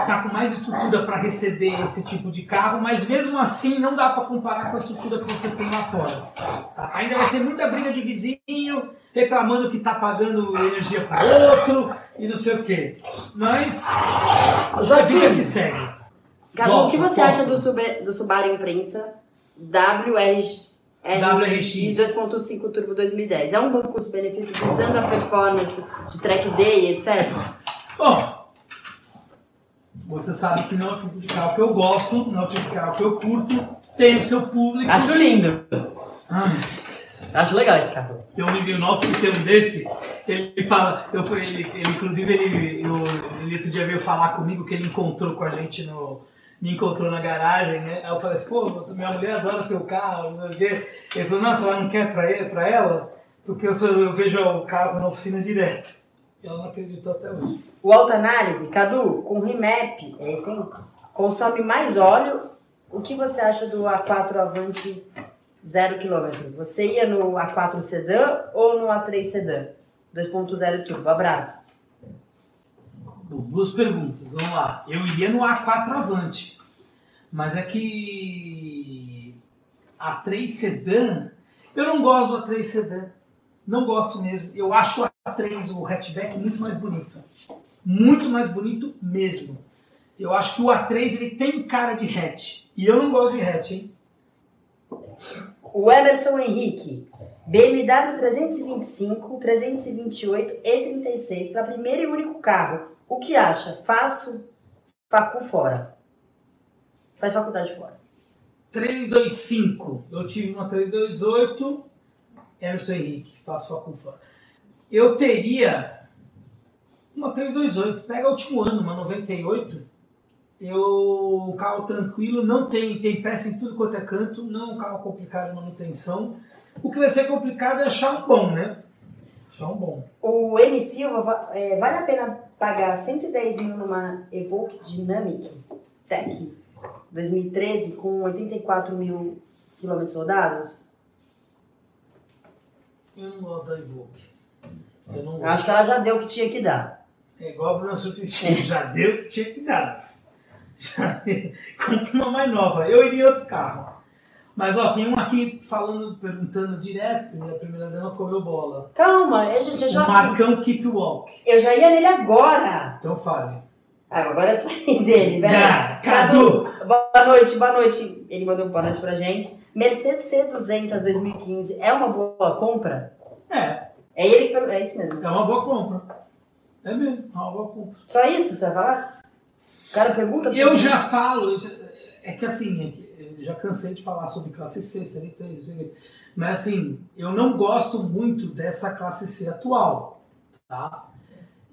Tá com mais estrutura para receber esse tipo de carro, mas mesmo assim não dá para comparar com a estrutura que você tem lá fora. tá? Ainda vai ter muita briga de vizinho reclamando que tá pagando energia para outro e não sei o quê. Mas a vida que segue. Bom, o que você acha do, Sub- do Subaru Imprensa WRX WRX 2.5 Turbo 2010? É um bom custo-benefício visando a performance de track day, etc? Bom, você sabe que não é o tipo de carro que eu gosto, não é o tipo de carro que eu curto, tem o seu público. lindo. Ai, Acho legal esse carro. tem um vizinho nosso que tem um desse, ele fala, eu fui, ele, ele, inclusive ele, eu, ele outro dia veio falar comigo que ele encontrou com a gente no, me encontrou na garagem, né? Aí eu falei assim, pô, minha mulher adora teu carro, não sei o quê. Ele falou, nossa, ela não quer pra, ele, pra ela? Porque eu, sou, eu vejo o carro na oficina direto. E ela não acreditou até hoje. O autoanálise, Cadu, com remap, é hein? consome mais óleo. O que você acha do A4 Avante 0 km? Você ia no A4 Sedan ou no A3 Sedan? 2.0 turbo. Abraços. Bom, duas perguntas, vamos lá. Eu iria no A4 Avante, mas é que A3 Sedan, eu não gosto do A3 Sedan, não gosto mesmo. Eu acho o A3, o hatchback, muito mais bonito. Muito mais bonito mesmo. Eu acho que o A3 ele tem cara de hatch, e eu não gosto de hatch, hein? O Emerson Henrique, BMW 325, 328 e 36 para primeiro e único carro. O que acha? Faço facu fora. Faz faculdade fora. 325. Eu tive uma 328. Emerson Henrique, faço facu fora. Eu teria uma 328. Pega o último ano, uma 98. Eu, um carro tranquilo, não tem, tem peça em tudo quanto é canto, não é um carro complicado de manutenção. O que vai ser complicado é achar um bom, né? Achar um bom. O M. Silva, va- é, vale a pena pagar 110 mil numa Evoque Dynamic Tech 2013 com 84 mil quilômetros rodados? Eu não gosto da Evoque. Eu não gosto. acho que ela já deu o que tinha que dar. É igual a Bruna Surfistinha, já deu o que tinha que dar. Já compra uma mais nova. Eu iria em outro carro. Mas ó, tem um aqui falando, perguntando direto, e a primeira dama comeu bola. Calma, eu, gente, eu O já, Marcão Keep Walk. eu já ia nele agora. Então fale. Ah, agora eu saí dele, velho. Ah, Cadu! Boa noite, boa noite. Ele mandou boa noite pra gente. Mercedes C200 2015 é uma boa compra? É, É ele que é isso mesmo. é uma boa compra. É mesmo, é uma boa compra. Só isso, você vai falar? O cara pergunta. Eu já falo, já- é que assim, é já cansei de falar sobre classe C, CL3, não sei o quê. mas assim, eu não gosto muito dessa classe C atual, tá?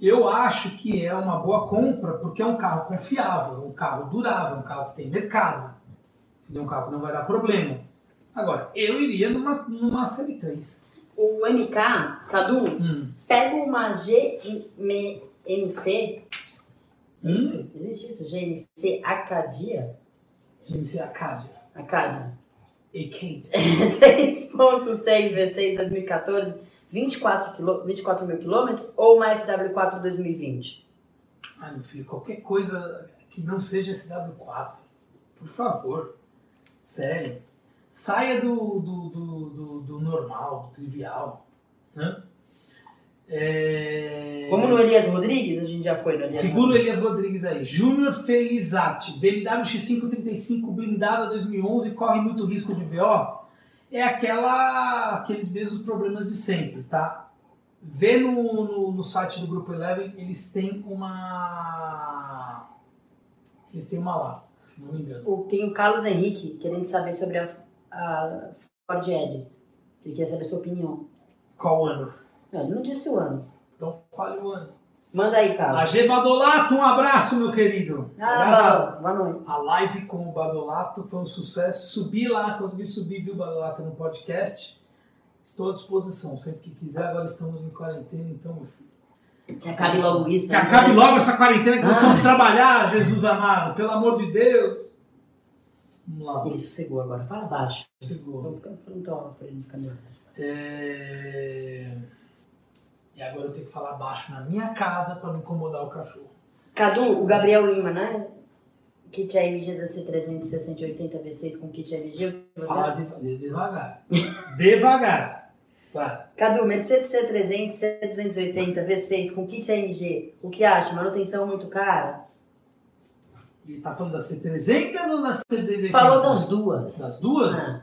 Eu acho que é uma boa compra porque é um carro confiável, um carro durável, um carro que tem mercado, é um carro que não vai dar problema. Agora, eu iria numa, numa série 3. O MK, Cadu, Hum. pega uma GMC. Hum? Existe isso? GMC Acadia? GMC Acadia. Acadia. AK. 3.6 V6 2014, 24, quilô, 24 mil quilômetros ou uma SW4 2020? Ai, meu filho, qualquer coisa que não seja SW4, por favor. Sério. Saia do, do, do, do, do normal, do trivial. Né? É... Como no Elias Rodrigues, a gente já foi no Elias Segura o. Elias Rodrigues aí. Júnior Felizati, BMW X535 blindada 2011, corre muito risco de BO. É aquela, aqueles mesmos problemas de sempre, tá? Vê no, no, no site do Grupo Eleven, eles têm uma. Eles têm uma lá, se não me engano. Tem o Carlos Henrique querendo saber sobre a, a Ford Edge. Ele quer saber a sua opinião. Qual ano? Não, não disse o ano. Então fale o ano. Manda aí, Carlos. AG Badolato, um abraço, meu querido. Ah, boa, noite. A live com o Badolato foi um sucesso. Subi lá, consegui subir, viu, Badolato, no podcast. Estou à disposição, sempre que quiser. Agora estamos em quarentena, então, meu filho. Que acabe logo isso. Que né? acabe logo essa quarentena que nós Ah. precisamos trabalhar, Jesus amado. Pelo amor de Deus. Vamos lá. Ele sossegou agora. Fala baixo. Segura. Vamos ficar alto pra ele caminho. É... E agora eu tenho que falar baixo na minha casa para não incomodar o cachorro. Cadu, o Gabriel Lima, né? Kit AMG da C300 680 V6 com kit AMG. Você... Fala de- devagar. devagar. Vai. Cadu, Mercedes C300 C280 V6 com kit AMG. O que acha? Manutenção muito cara? Ele tá falando da C300 ou da C280? Falou das duas. Das duas? Ah,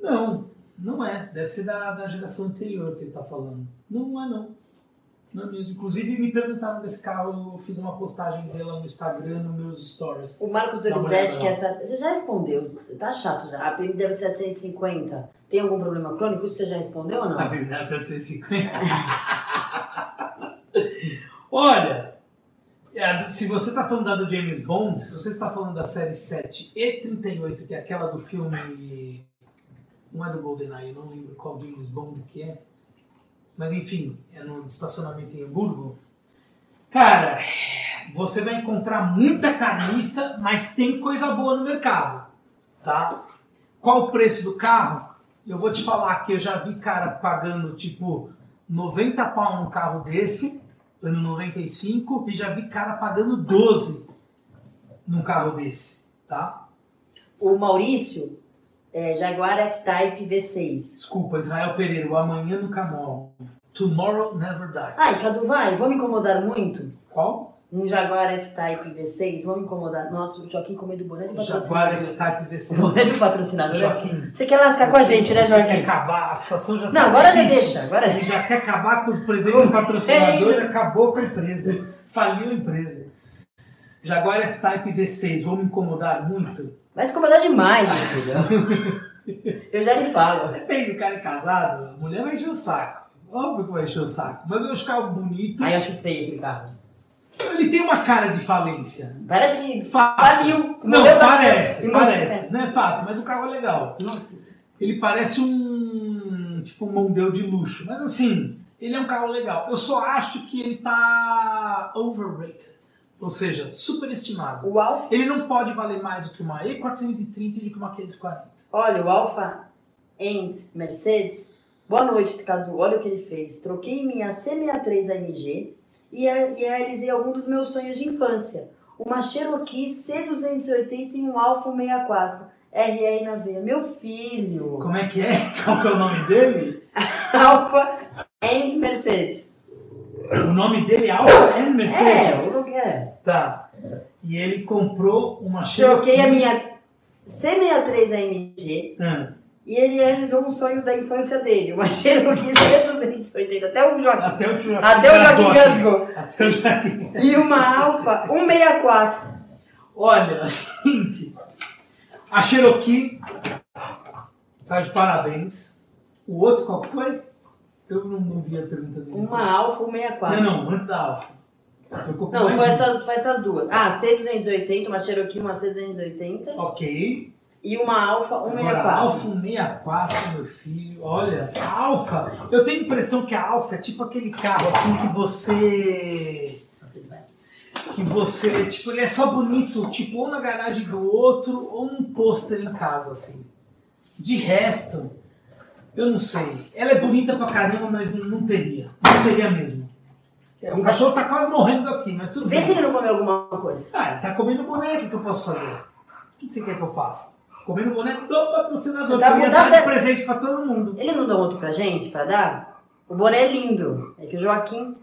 Não, não é. Deve ser da, da geração anterior que ele tá falando. Não é não. Não é mesmo. Inclusive me perguntaram desse carro, eu fiz uma postagem dela no Instagram, nos meus stories. o Marcos Donizete quer saber. Você já respondeu. Tá chato já. A BMW 750 tem algum problema crônico? Isso você já respondeu ou não? A BMW 750. Olha, É, se você está falando da do James Bond, se você está falando da série 7 e 38, que é aquela do filme. Não é do GoldenEye, eu não lembro qual James Bond que é. Mas enfim, é no estacionamento em Hamburgo. Cara, você vai encontrar muita carniça, mas tem coisa boa no mercado. Tá? Qual o preço do carro? Eu vou te falar que eu já vi cara pagando tipo 90 pau num carro desse ano 95, e já vi cara pagando 12 num carro desse, tá? O Maurício, é, Jaguar F-Type V6. Desculpa, Israel Pereira, o Amanhã Nunca Morre. Tomorrow Never Dies. Ai, Cadu, vai, vou me incomodar muito? Qual? Um Jaguar F-Type V6, vamos me incomodar. Nossa, o Joaquim comendo boné de patrocinador. Jaguar F-Type V6. Boné de patrocinador. Joaquim. Você quer lascar com a gente, né, Você quer Joaquim? acabar, a situação já Não, tá agora já difícil. deixa. Agora Ele já quer acabar com os presentes do patrocinador e acabou com a empresa. Faliu a empresa. Jaguar F-Type V6, vou me incomodar muito? Vai se incomodar demais, meu filho. Eu já lhe falo. Depende, o cara é casado, a mulher vai encher o saco. Óbvio que vai encher o saco. Mas eu acho o carro bonito. Ai, eu acho feio aquele carro. Ele tem uma cara de falência. Parece que Fato. faliu. Não, Morreu parece, parece. Não é fato, mas o carro é legal. Nossa. Ele parece um. Tipo um Mondeo de luxo. Mas assim, ele é um carro legal. Eu só acho que ele tá overrated. Ou seja, superestimado. O Alfa, Ele não pode valer mais do que uma E430 e do que uma 540. olha, o Alfa End Mercedes. Boa noite, Cadu. Olha o que ele fez. Troquei minha C63 AMG e, e realizei algum dos meus sonhos de infância. Uma Cherokee C280 e um Alfa 64 RR na veia. Meu filho. Como é que é? Qual que é o nome dele? Alfa End Mercedes. O nome dele é Alfa N É, Mercedes. eu não quero. Tá. E ele comprou uma Cherokee. Troquei a minha C63 AMG Ah, e ele realizou um sonho da infância dele. Uma Cherokee C280. Até o Joaquim. até o Joaquim Até o Joaquim gasgou. Até o Joaquim. E uma Alfa 164. Olha, gente, a Cherokee tá de parabéns. O outro qual foi? Eu não, não vi a pergunta dele. Uma Alfa 164. Não, não, antes da Alfa. Não, foi, essa, foi essas duas. Ah, C280, uma Cherokee, uma C280 Ok. e uma Alfa Agora, 164. a Alfa 164, meu filho. Olha, a Alfa. Eu tenho a impressão que a Alfa é tipo aquele carro assim que você. Que você, tipo, ele é só bonito, tipo, ou na garagem do outro, ou num pôster em casa, assim. De resto, eu não sei. Ela é bonita pra caramba, mas não, não teria. Não teria mesmo. É, O cachorro tá quase morrendo aqui, mas tudo Vê bem. se ele não comeu alguma coisa. Ah, ele tá comendo boneco, o que eu posso fazer? O que você quer que eu faça? Comendo boneco do patrocinador, Tá que eu dar presente pra todo mundo. Ele não deu outro pra gente, pra dar? O boné é lindo. É que o Joaquim...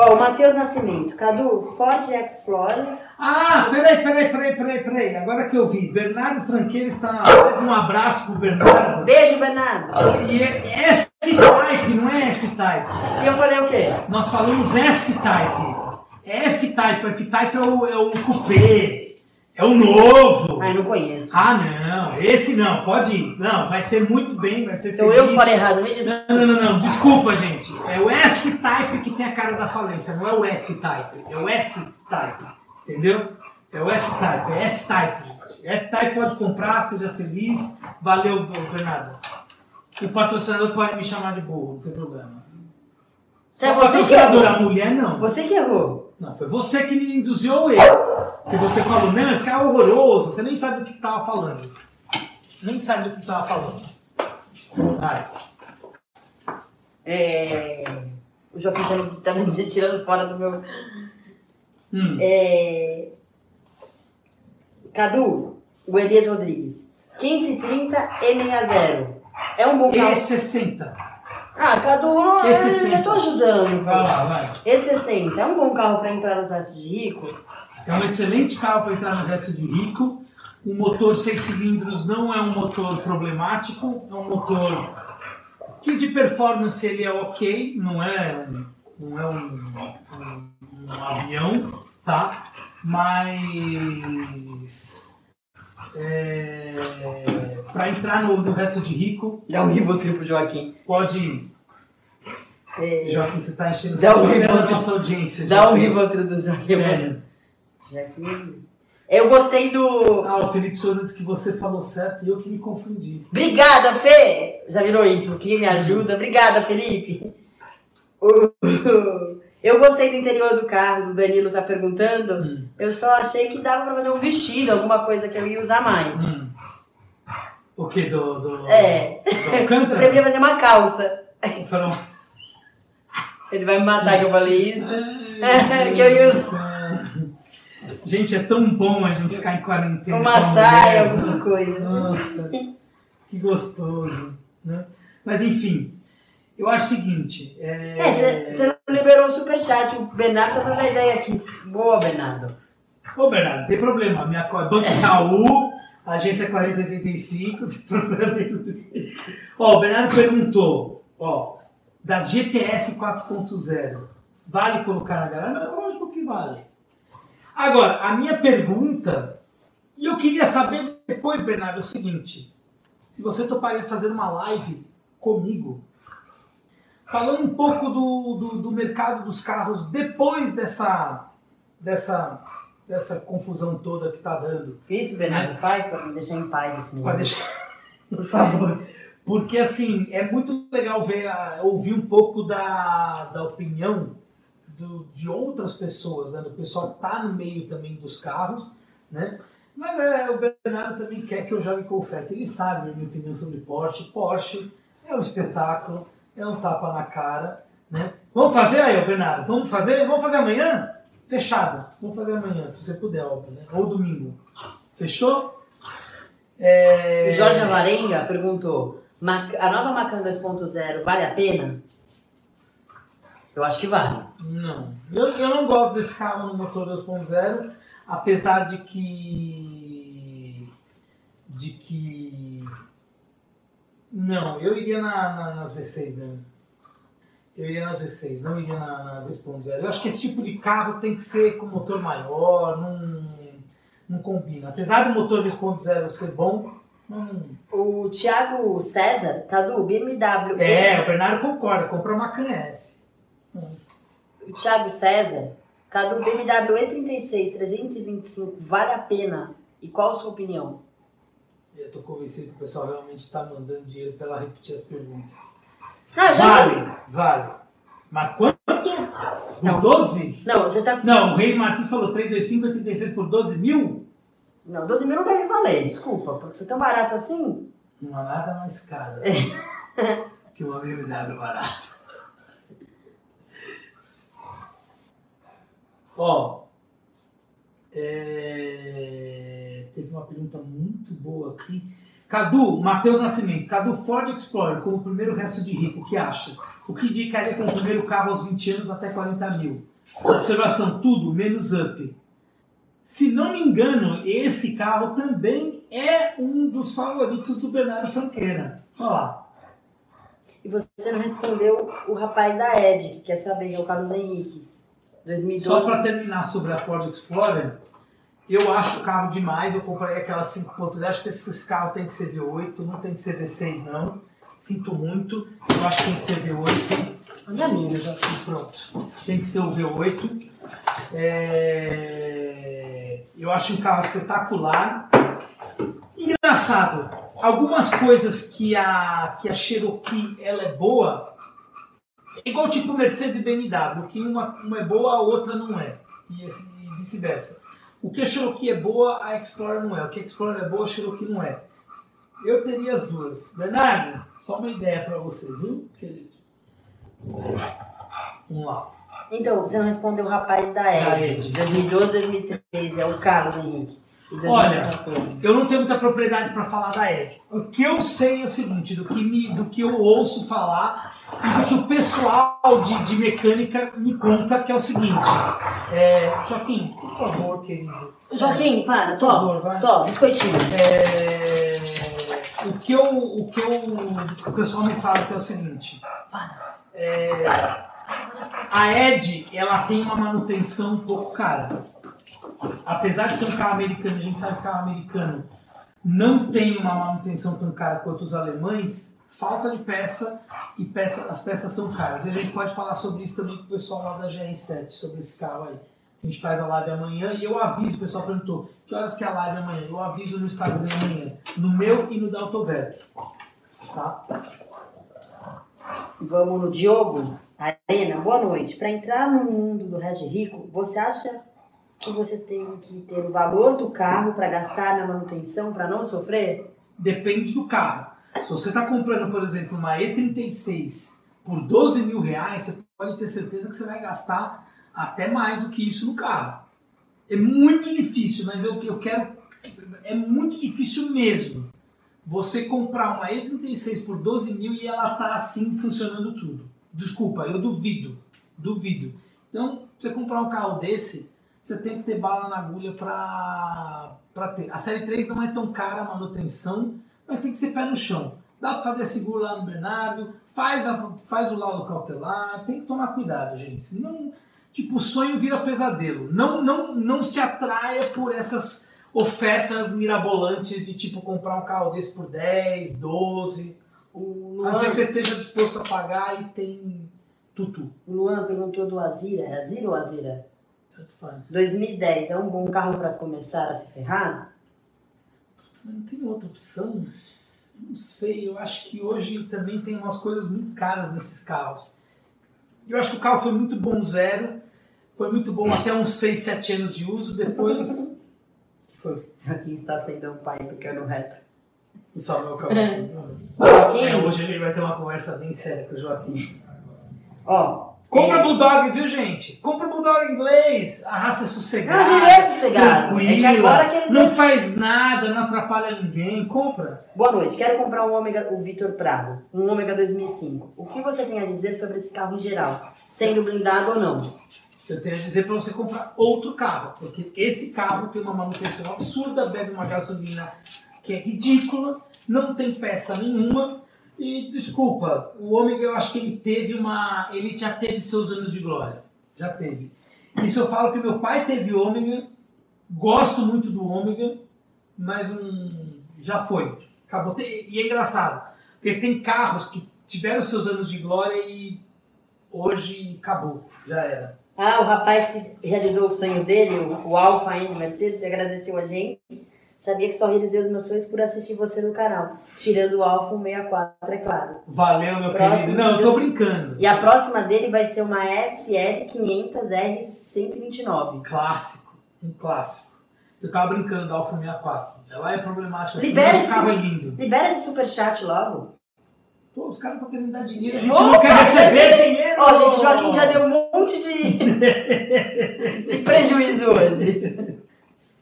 Ó, o Matheus Nascimento. Cadu, Ford Explorer. Ah, peraí, peraí, peraí, peraí, peraí. Agora que eu vi, Bernardo Franqueira está na live. Um abraço pro Bernardo. Beijo, Bernardo. E é F-Type, não é S-Type. E eu falei o quê? Nós falamos S-Type. F-Type, F-Type é o, é o cupê, é o novo. Ai, não conheço. Ah, não, esse não, pode ir. Não, vai ser muito bem, vai ser Então feliz. eu que falei errado, me desculpa. Não, não, não, não, desculpa, gente. É o S-Type que tem a cara da falência, não é o F-Type. É o S-Type, entendeu? É o S-Type, é F-Type. F-Type pode comprar, seja feliz. Valeu, Bernardo. O patrocinador pode me chamar de burro, não tem problema. Então é Só você que patrocinador, errou. a mulher não. Você que errou. Não, foi você que me induziu ao erro. Porque você falou, não, esse cara é horroroso, você nem sabe do que tava falando. Nem sabe do que tava falando. Vai. É... O Joaquim tá me, tá me tirando fora do meu... Hum. É... Cadu, o Elias Rodrigues. 530 E60. É um bom carro. E60. Ah, Cadu, não, eu E60. já tô ajudando. Vai lá, vai. E60 é um bom carro para entrar nos restos de rico? É um excelente carro para entrar no resto de rico. O motor 6 cilindros não é um motor problemático, é um motor que de performance ele é ok, não é não é um, um- um avião, tá? Mas é, para entrar no, no resto de rico Já um Rivotril pro Joaquim. pode ir. É, Joaquim, você tá enchendo o Dá um da nossa audiência. dá um Joaquim. rivotril do Joaquim. Sério. Joaquim. Eu gostei do. Ah, o Felipe Souza disse que você falou certo e eu que me confundi. Obrigada, Fê! Já virou íntimo, que me ajuda. Obrigada, Felipe. O- Eu gostei do interior do carro, o Danilo tá perguntando. Hum. Eu só achei que dava pra fazer um vestido, alguma coisa que eu ia usar mais. Hum. O que? Do, do, É. do Eu preferia fazer uma calça. Foram... Ele vai me matar que eu falei isso. Ai, Que eu ia céu. Gente, é tão bom a gente ficar em quarentena. Uma saia, alguma coisa. Nossa, que gostoso. Né? Mas enfim, eu acho o seguinte. É... É, você não liberou o superchat. O Bernardo tá dando a ideia aqui. Boa, Bernardo. Ô, Bernardo, não tem problema. Minha co- Banco Itaú, agência 4085, não tem problema nenhum. Ó, o Bernardo perguntou, ó, das GTS 4.0, vale colocar na garagem? Não, lógico que vale. Agora, a minha pergunta, e eu queria saber depois, Bernardo, é o seguinte, se você toparia fazer uma live comigo, falando um pouco do, do, do mercado dos carros depois dessa, dessa, dessa confusão toda que está dando. Isso, Bernardo, faz pra me deixar em paz esse menino. deixar- Por favor. Porque assim, é muito legal ver, a- ouvir um pouco da, da opinião do- de outras pessoas, né? Do pessoal que tá no meio também dos carros, né? Mas é, o Bernardo também quer que eu jogue confete. Ele sabe a minha opinião sobre Porsche. Porsche é um espetáculo, é um tapa na cara, né? Vamos fazer aí, Bernardo? Vamos fazer? Vamos fazer amanhã? Fechado. Vamos fazer amanhã, se você puder, óbvio, né? Ou domingo. Fechou? É... O Jorge Avarenga perguntou: "Mac- a nova Macan 2.0 vale a pena? Eu acho que vale. Não. Eu, eu não gosto desse carro no motor 2.0, apesar de que. De que. Não, eu iria na, na- nas V6 mesmo. Eu iria nas V6, não iria na, na 2.0. Eu acho que esse tipo de carro tem que ser com motor maior, não, não combina. Apesar do motor 2.0 ser bom, não. O Thiago César, Cadu, BMW. É, o Bernardo concorda, compra uma Macan S. O Thiago César, Cadu, BMW E36 325 vale a pena? E qual a sua opinião? Eu tô convencido que o pessoal realmente está mandando dinheiro para ela repetir as perguntas. Ah. Vale, vale. Mas quanto? Por Não. 12? Não, você tá. Não, o Rei Martins falou 325, 86 por 12 mil? Não, 12 mil não deve valer, desculpa. Porque você é tão barato assim? Não há nada mais caro que uma BMW barata. Ó, é, teve uma pergunta muito boa aqui. Cadu, Matheus Nascimento, Cadu Ford Explorer como primeiro resto de rico, o que acha? O que indicaria como primeiro carro aos 20 anos até 40 mil? Observação, tudo, menos up. Se não me engano, esse carro também é um dos favoritos do Bernardo Franqueira. Olha lá. E você não respondeu o rapaz da Ed, que quer saber, que é o Carlos Henrique. 2012. Só para terminar sobre a Ford Explorer, eu acho o carro demais. Eu comprei aquela 5.0. Acho que esse carro tem que ser V8, não tem que ser V6, não. Sinto muito. Eu acho que tem que ser V8. Olha a minha, já. E pronto. Tem que ser o V8. É, Eu acho um carro espetacular. Engraçado, algumas coisas que a, que a Cherokee ela é boa, é igual tipo Mercedes e BMW, que uma, uma é boa, a outra não é. E, e vice-versa. O que a Cherokee é boa, a Explorer não é. O que a Explorer é boa, a Cherokee não é. Eu teria as duas. Bernardo, só uma ideia para você, viu, querido? Vamos lá. Então, você não respondeu o rapaz da Ed. Ed. 2012, 2013, é o Carlos Henrique. Olha, 2014. Eu não tenho muita propriedade para falar da Ed. O que eu sei é o seguinte, do que, me, do que eu ouço falar e do que o pessoal de, de mecânica me conta, que é o seguinte. É, Joaquim, por favor, querido. Joaquim, para, Por favor, vai. Toma, biscoitinho. É, o que eu, o que eu, o pessoal me fala que é o seguinte. É, a Ed, ela tem uma manutenção um pouco cara. Apesar de ser um carro americano, a gente sabe que carro americano não tem uma manutenção tão cara quanto os alemães. Falta de peça e peça, as peças são caras. E a gente pode falar sobre isso também com o pessoal lá da GR7, sobre esse carro aí. A gente faz a live amanhã e eu aviso, o pessoal perguntou, que horas que é a live amanhã? Eu aviso no Instagram amanhã, no meu e no da Autoverk. Tá? Vamos no Diogo. Arena, boa noite. Para entrar no mundo do Regi Rico, você acha que você tem que ter o valor do carro para gastar na manutenção para não sofrer? Depende do carro. Se você está comprando, por exemplo, uma E36 por 12 mil reais, você pode ter certeza que você vai gastar até mais do que isso no carro. É muito difícil, mas eu, eu quero. É muito difícil mesmo você comprar uma E36 por 12 mil e ela tá assim funcionando tudo. Desculpa, eu duvido. Duvido. Então, você comprar um carro desse, você tem que ter bala na agulha para ter. A série 3 não é tão cara a manutenção, mas tem que ser pé no chão. Dá para fazer seguro lá no Bernardo, faz, a, faz o laudo cautelar, tem que tomar cuidado, gente. Senão, tipo, o sonho vira pesadelo. Não, não, não se atraia por essas ofertas mirabolantes de tipo comprar um carro desse por 10, 12. O A não ser que você esteja disposto a pagar e tem tutu. O Luan perguntou do Azira. É Azira ou Azira? Tanto faz. 2010 é um bom carro para começar a se ferrar? Não tem outra opção? Não sei, eu acho que hoje também tem umas coisas muito caras nesses carros. Eu acho que o carro foi muito bom zero, foi muito bom até uns 6, 7 anos de uso, depois. Foi? Joaquim está sendo um pai pequeno reto. Só meu carro. Joaquim, É, hoje a gente vai ter uma conversa bem séria com o Joaquim. ó. Compra é, Bulldog, viu, gente? Compra Bulldog inglês. A raça é sossegada. Mas ele é sossegado. É agora que ele não tem- faz nada, não atrapalha ninguém. Compra. Boa noite, quero comprar um Ômega, o Vitor Prado, um Ômega 2005. O que você tem a dizer sobre esse carro em geral, sendo blindado ou não? Eu tenho a dizer para você comprar outro carro, porque esse carro tem uma manutenção absurda, bebe uma gasolina que é ridícula, não tem peça nenhuma. E desculpa, o Ômega eu acho que ele teve uma. Ele já teve seus anos de glória. Já teve. Isso eu falo que meu pai teve Ômega, gosto muito do Ômega, mas um, já foi. Acabou. E é engraçado, porque tem carros que tiveram seus anos de glória e hoje acabou, já era. Ah, o rapaz que realizou o sonho dele, o, o Alfa N Mercedes, agradeceu a gente. Sabia que só realizei os meus sonhos por assistir você no canal. Tirando o Alfa 164, é claro. Valeu, meu Próximo, querido. Não, eu tô brincando. E a próxima dele vai ser uma SL500R129. Clássico. Um clássico. Eu tava brincando da Alfa 64. Ela é problemática. Libera esse- carro é lindo. Libera esse superchat logo. Pô, os caras estão querendo dar dinheiro. A gente Opa, não quer receber dinheiro. Ó, gente, o Joaquim já deu um monte de, de prejuízo hoje.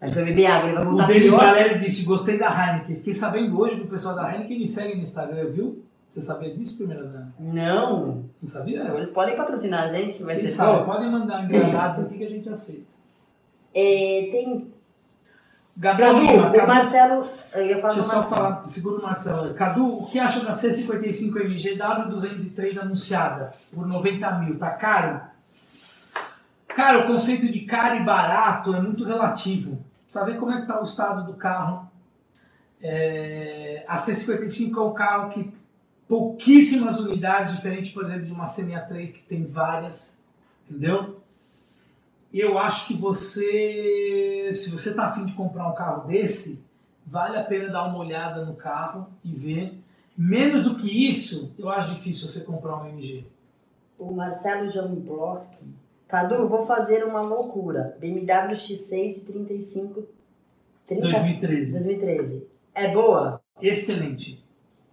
Ele foi beber água, ele vai O voltar Denis pior. Valério disse: Gostei da Heineken. Fiquei sabendo hoje que o pessoal da Heineken me segue no Instagram, viu? Você sabia disso, primeira dama? Não. Não sabia? Então, Eles podem patrocinar a gente, que vai Quem ser sabe? bom. Podem mandar engradados aqui que a gente aceita. É, tem. Gabriel Cadu, Lima, o Cadu- Marcelo. Eu ia falar Deixa eu só Marcelo. falar, segura o Marcelo. Cadu, o que acha da C55 MG W203 anunciada por 90 mil? Tá caro? Cara, o conceito de caro e barato é muito relativo. Saber como é que tá o estado do carro. É, a C55 é um carro que pouquíssimas unidades, diferente, por exemplo, de uma C63 que tem várias, entendeu? Eu acho que você, se você tá afim de comprar um carro desse, vale a pena dar uma olhada no carro e ver. Menos do que isso, eu acho difícil você comprar um MG. O Marcelo Jambloski. Cadu, vou fazer uma loucura. BMW X6 e 35. 30, 2013. 2013. É boa? Excelente.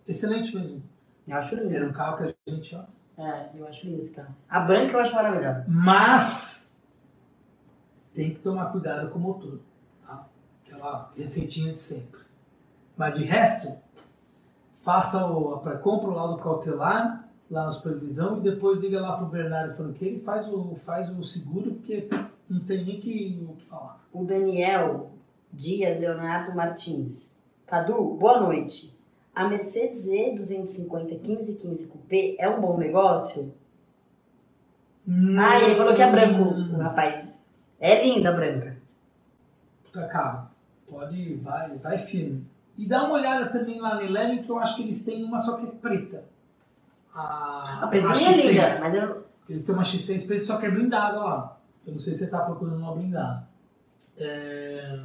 Excelente mesmo. Eu acho Era lindo. um carro que a gente, ó. É, eu acho lindo esse carro. A branca eu acho maravilhosa. Mas tem que tomar cuidado com o motor. Tá? Aquela receitinha de sempre. Mas de resto, faça o. pra- Compra o laudo cautelar lá na supervisão e depois liga lá pro Bernardo Franqueiro e faz o, faz o seguro, porque não tem nem que, o que falar. O Daniel Dias Leonardo Martins. Cadu, boa noite. A Mercedes E250 1515 Coupé é um bom negócio? Ah, ele falou que é branco, o rapaz. É linda a branca. Puta carro. Pode, vai, vai firme. E dá uma olhada também lá no Eleven, que eu acho que eles têm uma só que é preta. A, A pretinha é X6. linda, mas eu. Eles têm uma X6 preta, só que é blindada lá. Eu não sei se você tá procurando uma blindada. É...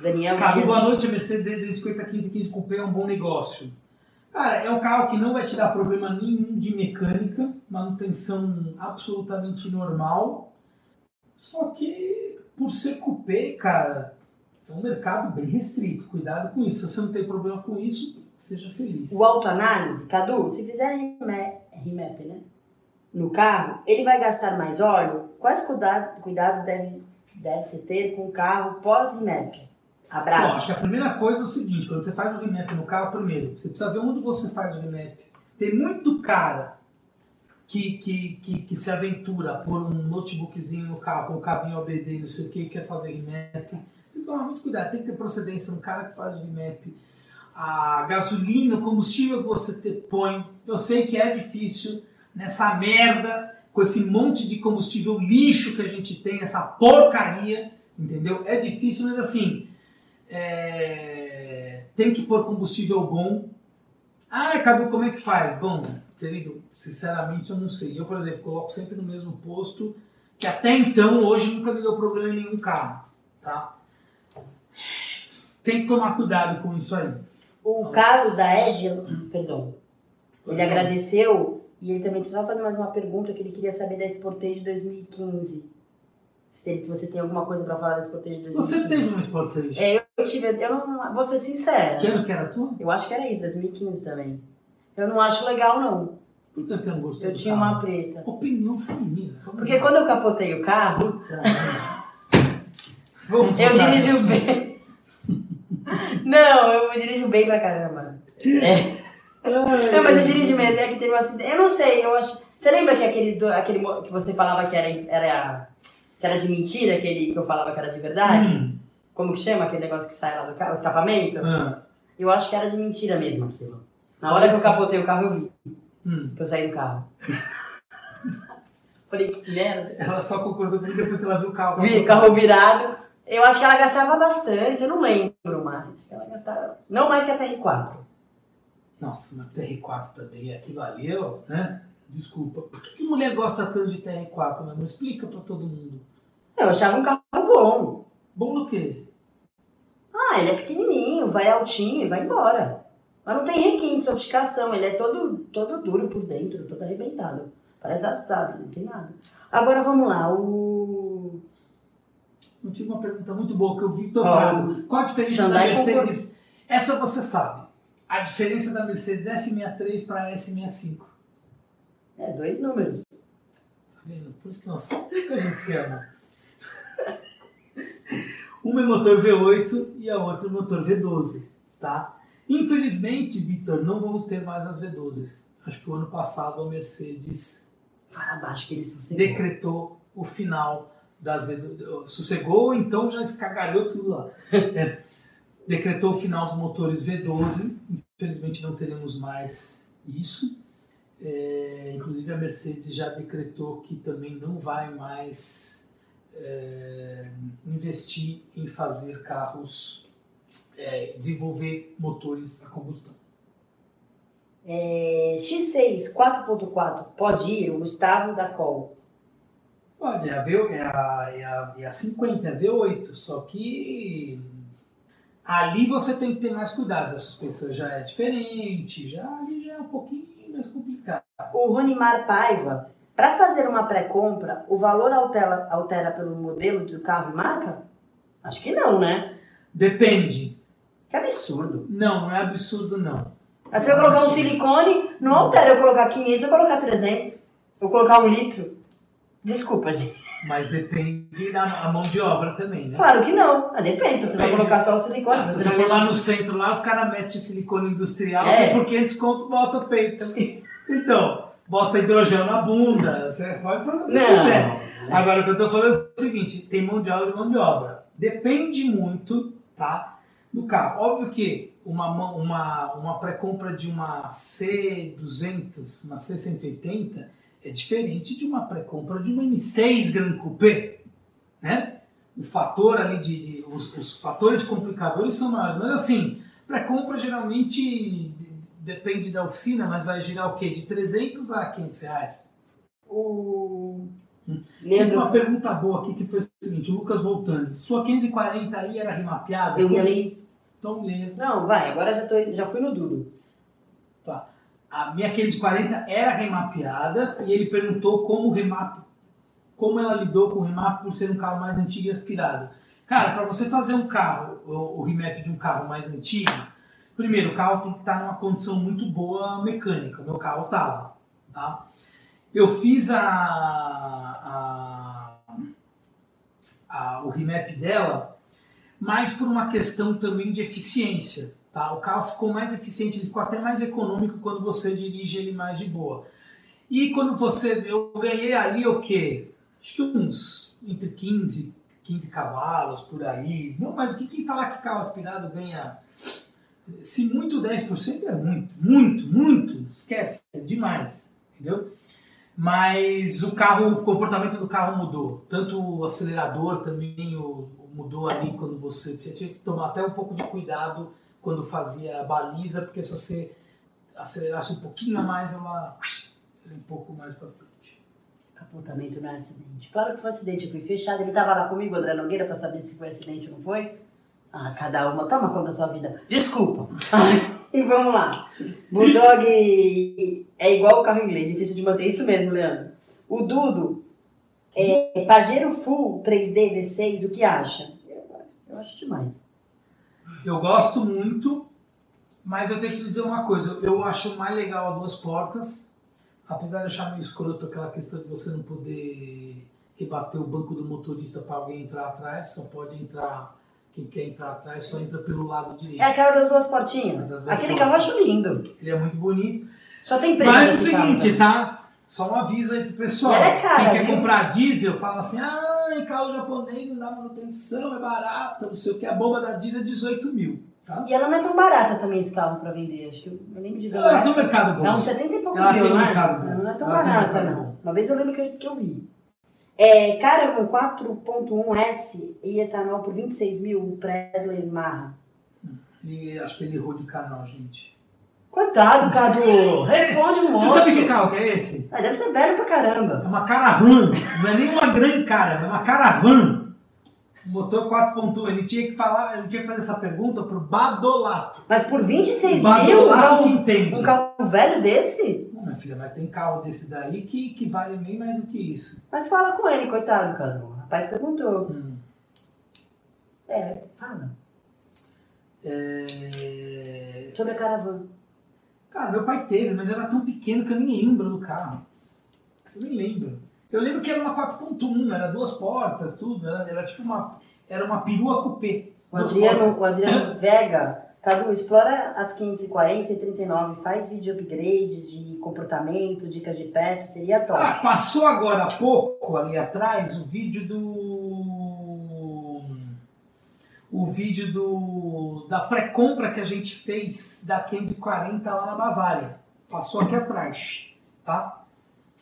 Daniel. Cadu, boa noite. A Mercedes 250 15 15 Coupé é um bom negócio. Cara, é um carro que não vai te dar problema nenhum de mecânica, manutenção absolutamente normal. Só que, por ser coupé, cara, é um mercado bem restrito. Cuidado com isso. Se você não tem problema com isso, seja feliz. O autoanálise, Cadu, se fizer remap, né? No carro, ele vai gastar mais óleo? Quais cuida- cuidados deve, deve se ter com o carro pós-remap? Bom, Abraço. acho que a primeira coisa é o seguinte, quando você faz o remap no carro, primeiro, você precisa ver onde você faz o remap. Tem muito cara que, que, que, que se aventura a pôr um notebookzinho no carro, com o cabinho OBD, não sei o que, quer fazer remap. Tem que tomar muito cuidado, tem que ter procedência no cara que faz o remap. A gasolina, o combustível que você te põe, eu sei que é difícil nessa merda, com esse monte de combustível lixo que a gente tem, essa porcaria, entendeu? É difícil, mas assim, é, tem que pôr combustível bom. Ah, Cadu, como é que faz? Bom, querido, sinceramente eu não sei. Eu, por exemplo, coloco sempre no mesmo posto, que até então, hoje, nunca me deu problema em nenhum carro, tá? Tem que tomar cuidado com isso aí. O Carlos da Ed, perdão, ele agradeceu e ele também precisava fazer mais uma pergunta que ele queria saber da Sportage 2015. Se você tem alguma coisa para falar da Sportage 2015. Você teve um Sportage? É, eu tive, eu não, vou ser sincera. Que ano que era a tua? Eu acho que era isso, 2015 também. Eu não acho legal, não. Por que você não gostou Eu tinha carro? uma preta. Opinião feminina. Porque lá. quando eu capotei o carro, Puta. Vamos eu dirijo assunto. bem. Não, eu dirijo bem pra caramba. É. Não, mas eu dirijo mesmo, é que teve um acidente. Eu não sei, eu acho. Você lembra que aquele, do- aquele que você falava que era, era, que era de mentira, aquele que eu falava que era de verdade? Hum, Como que chama aquele negócio que sai lá do carro? O escapamento? ah, Eu acho que era de mentira mesmo aquilo. Na hora que eu capotei o carro, eu vi hum. que eu saí do carro. Falei, que merda. Ela só concordou comigo depois que ela viu o carro. Vi, carro virado. Eu acho que ela gastava bastante, eu não lembro gastava. Não mais que a TR4. Nossa, mas TR4 também, aquilo ali, ó, né? Desculpa. Por que, que mulher gosta tanto de TR4, né? Não explica pra todo mundo. Eu achava um carro bom. Bom no quê? Ah, ele é pequenininho, vai altinho e vai embora. Mas não tem requinte, sofisticação. Ele é todo, todo duro por dentro, todo arrebentado. Parece assado, não tem nada. Agora vamos lá, o. Eu tive uma pergunta muito boa que eu vi Prado. Qual a diferença da Hyundai Mercedes? Essa você sabe. A diferença da Mercedes S63 para S65. É, dois números. Tá vendo? Por isso que, nós, que a gente se ama. Uma é motor V8 e a outra é motor V12, tá? Infelizmente, Vitor, não vamos ter mais as V12. Acho que o ano passado a Mercedes Fala abaixo que ele sossegou. decretou o final das V12. Sossegou, então já escagalhou tudo lá. É, decretou o final dos motores V12. Infelizmente não teremos mais isso. É, inclusive a Mercedes já decretou que também não vai mais é, investir em fazer carros, é, desenvolver motores a combustão. É, X6 4.4 pode ir, o Gustavo da Col. Pode, é a, v, é, a, é, a, é a 50, é a V8, só que ali você tem que ter mais cuidado, a suspensão já é diferente, já, ali já é um pouquinho mais complicado. O Runimar Paiva, para fazer uma pré-compra, o valor altera, altera pelo modelo do carro e marca? Acho que não, né? Depende. Que absurdo. Não, não é absurdo não. Aí se eu colocar um silicone, não altera eu colocar 500, eu colocar 300. Eu colocar um litro. Desculpa, gente. Mas depende da mão de obra também, né? Claro que não. Ah, depende, se você vai Depende. colocar só o silicone. Ah, se você vai for lá no centro, lá os caras metem silicone industrial, É. por 500 conto bota o peito. Então, bota hidrogênio na bunda, você pode fazer o que você quiser. Agora, o que eu tô falando é o seguinte: tem mão de obra e mão de obra. Depende muito, tá? Do carro. Óbvio que uma, uma, uma pré-compra de uma C200, uma C180, é diferente de uma pré-compra de uma M6 Gran Coupé, né? o fator ali de. de- os, os fatores complicadores são maiores. Mas assim, pré-compra geralmente de- depende da oficina, mas vai girar o quê? De 300 a 500 reais. O Hum. Uma pergunta boa aqui que foi o seguinte: o Lucas voltando. Sua 540 aí era remapeada? eu ia ler isso. Então lê. Não, vai, agora já, tô, já fui no Dudo. A minha 540 era remapeada e ele perguntou como o remap, como ela lidou com o remap por ser um carro mais antigo e aspirado. Cara, para você fazer um carro, o, remap de um carro mais antigo, primeiro o carro tem que estar numa condição muito boa mecânica. O meu carro tava, tá? Eu fiz a, a, a- o remap dela, mas por uma questão também de eficiência. Tá? O carro ficou mais eficiente, ele ficou até mais econômico quando você dirige ele mais de boa. E quando você. Eu ganhei ali o quê? Acho que uns entre 15, 15 cavalos por aí. Não, mas o que quem falar que carro aspirado ganha. Se muito 10% é muito, muito, muito. Esquece, é demais. Entendeu? Mas o carro, o comportamento do carro mudou. Tanto o acelerador também o- mudou ali quando você, você tinha que tomar até um pouco de cuidado quando fazia baliza, porque se você acelerasse um pouquinho a mais, ela ela ia um pouco mais para frente. Capotamento não é acidente. Claro que foi acidente, eu fui fechado. Ele tava lá comigo, André Nogueira, pra saber se foi acidente ou não foi. Ah, cada uma, toma conta da sua vida. Desculpa. E vamos lá. Bulldog é igual o carro inglês, difícil de manter. Isso mesmo, Leandro. O Dudo é Pajero Full 3D V6, o que acha? Eu acho demais. Eu gosto muito, mas eu tenho que te dizer uma coisa. Eu acho mais legal a duas portas, apesar de achar meio escroto aquela questão de você não poder rebater o banco do motorista para alguém entrar atrás, só pode entrar, quem quer entrar atrás só entra pelo lado direito. É aquela das duas portinhas. Das duas Aquele portas. carro eu acho lindo. Ele é muito bonito. Só tem preço. Mas é o nesse carro, seguinte, né? tá? Só um aviso aí pro pessoal. É cara, Quem quer viu? comprar diesel fala assim: ah, carro japonês não dá manutenção, é barato, não sei o que. A bomba da diesel é 18 mil. Tá? E ela não é tão barata também esse carro pra vender. Acho que eu, eu lembro de ver. Ela tem um mercado bom. É uns 70 e poucos Ela mil, tem um não é? mercado bom. Ela Não é tão Ela um barata, mercado não. bom. Uma vez eu lembro que eu, que eu vi. É, Caravan 4.1S e etanol por 26 mil, o Presley Marra. E acho que ele errou de canal, gente. Coitado, Cadu! Responde um monte. Você sabe que carro que é esse? Ah, deve ser velho pra caramba. É uma caravan. Não é nem uma grande cara, é uma caravan. Motor 4.1. Ele tinha que falar, ele tinha que fazer essa pergunta pro Badolato. Mas por 26 o mil, Badolato carro, que entende. um carro velho desse? Não, minha filha, mas tem carro desse daí que, que vale bem mais do que isso. Mas fala com ele, coitado, Cadu. O rapaz perguntou. Hum. É, fala. É... Sobre a Caravan. Cara, meu pai teve, mas era tão pequeno que eu nem lembro do carro. Eu nem lembro. Eu lembro que era uma 4.1, era duas portas, tudo. Era, era tipo uma. Era uma perua coupé. O Adriano, o Adriano Vega, Cadu, explora as 540 e 39, faz vídeo upgrades de comportamento, dicas de peça, seria top. Ah, passou agora há pouco ali atrás o vídeo do. O vídeo do da pré-compra que a gente fez da 540 lá na Bavária. Passou aqui atrás, tá?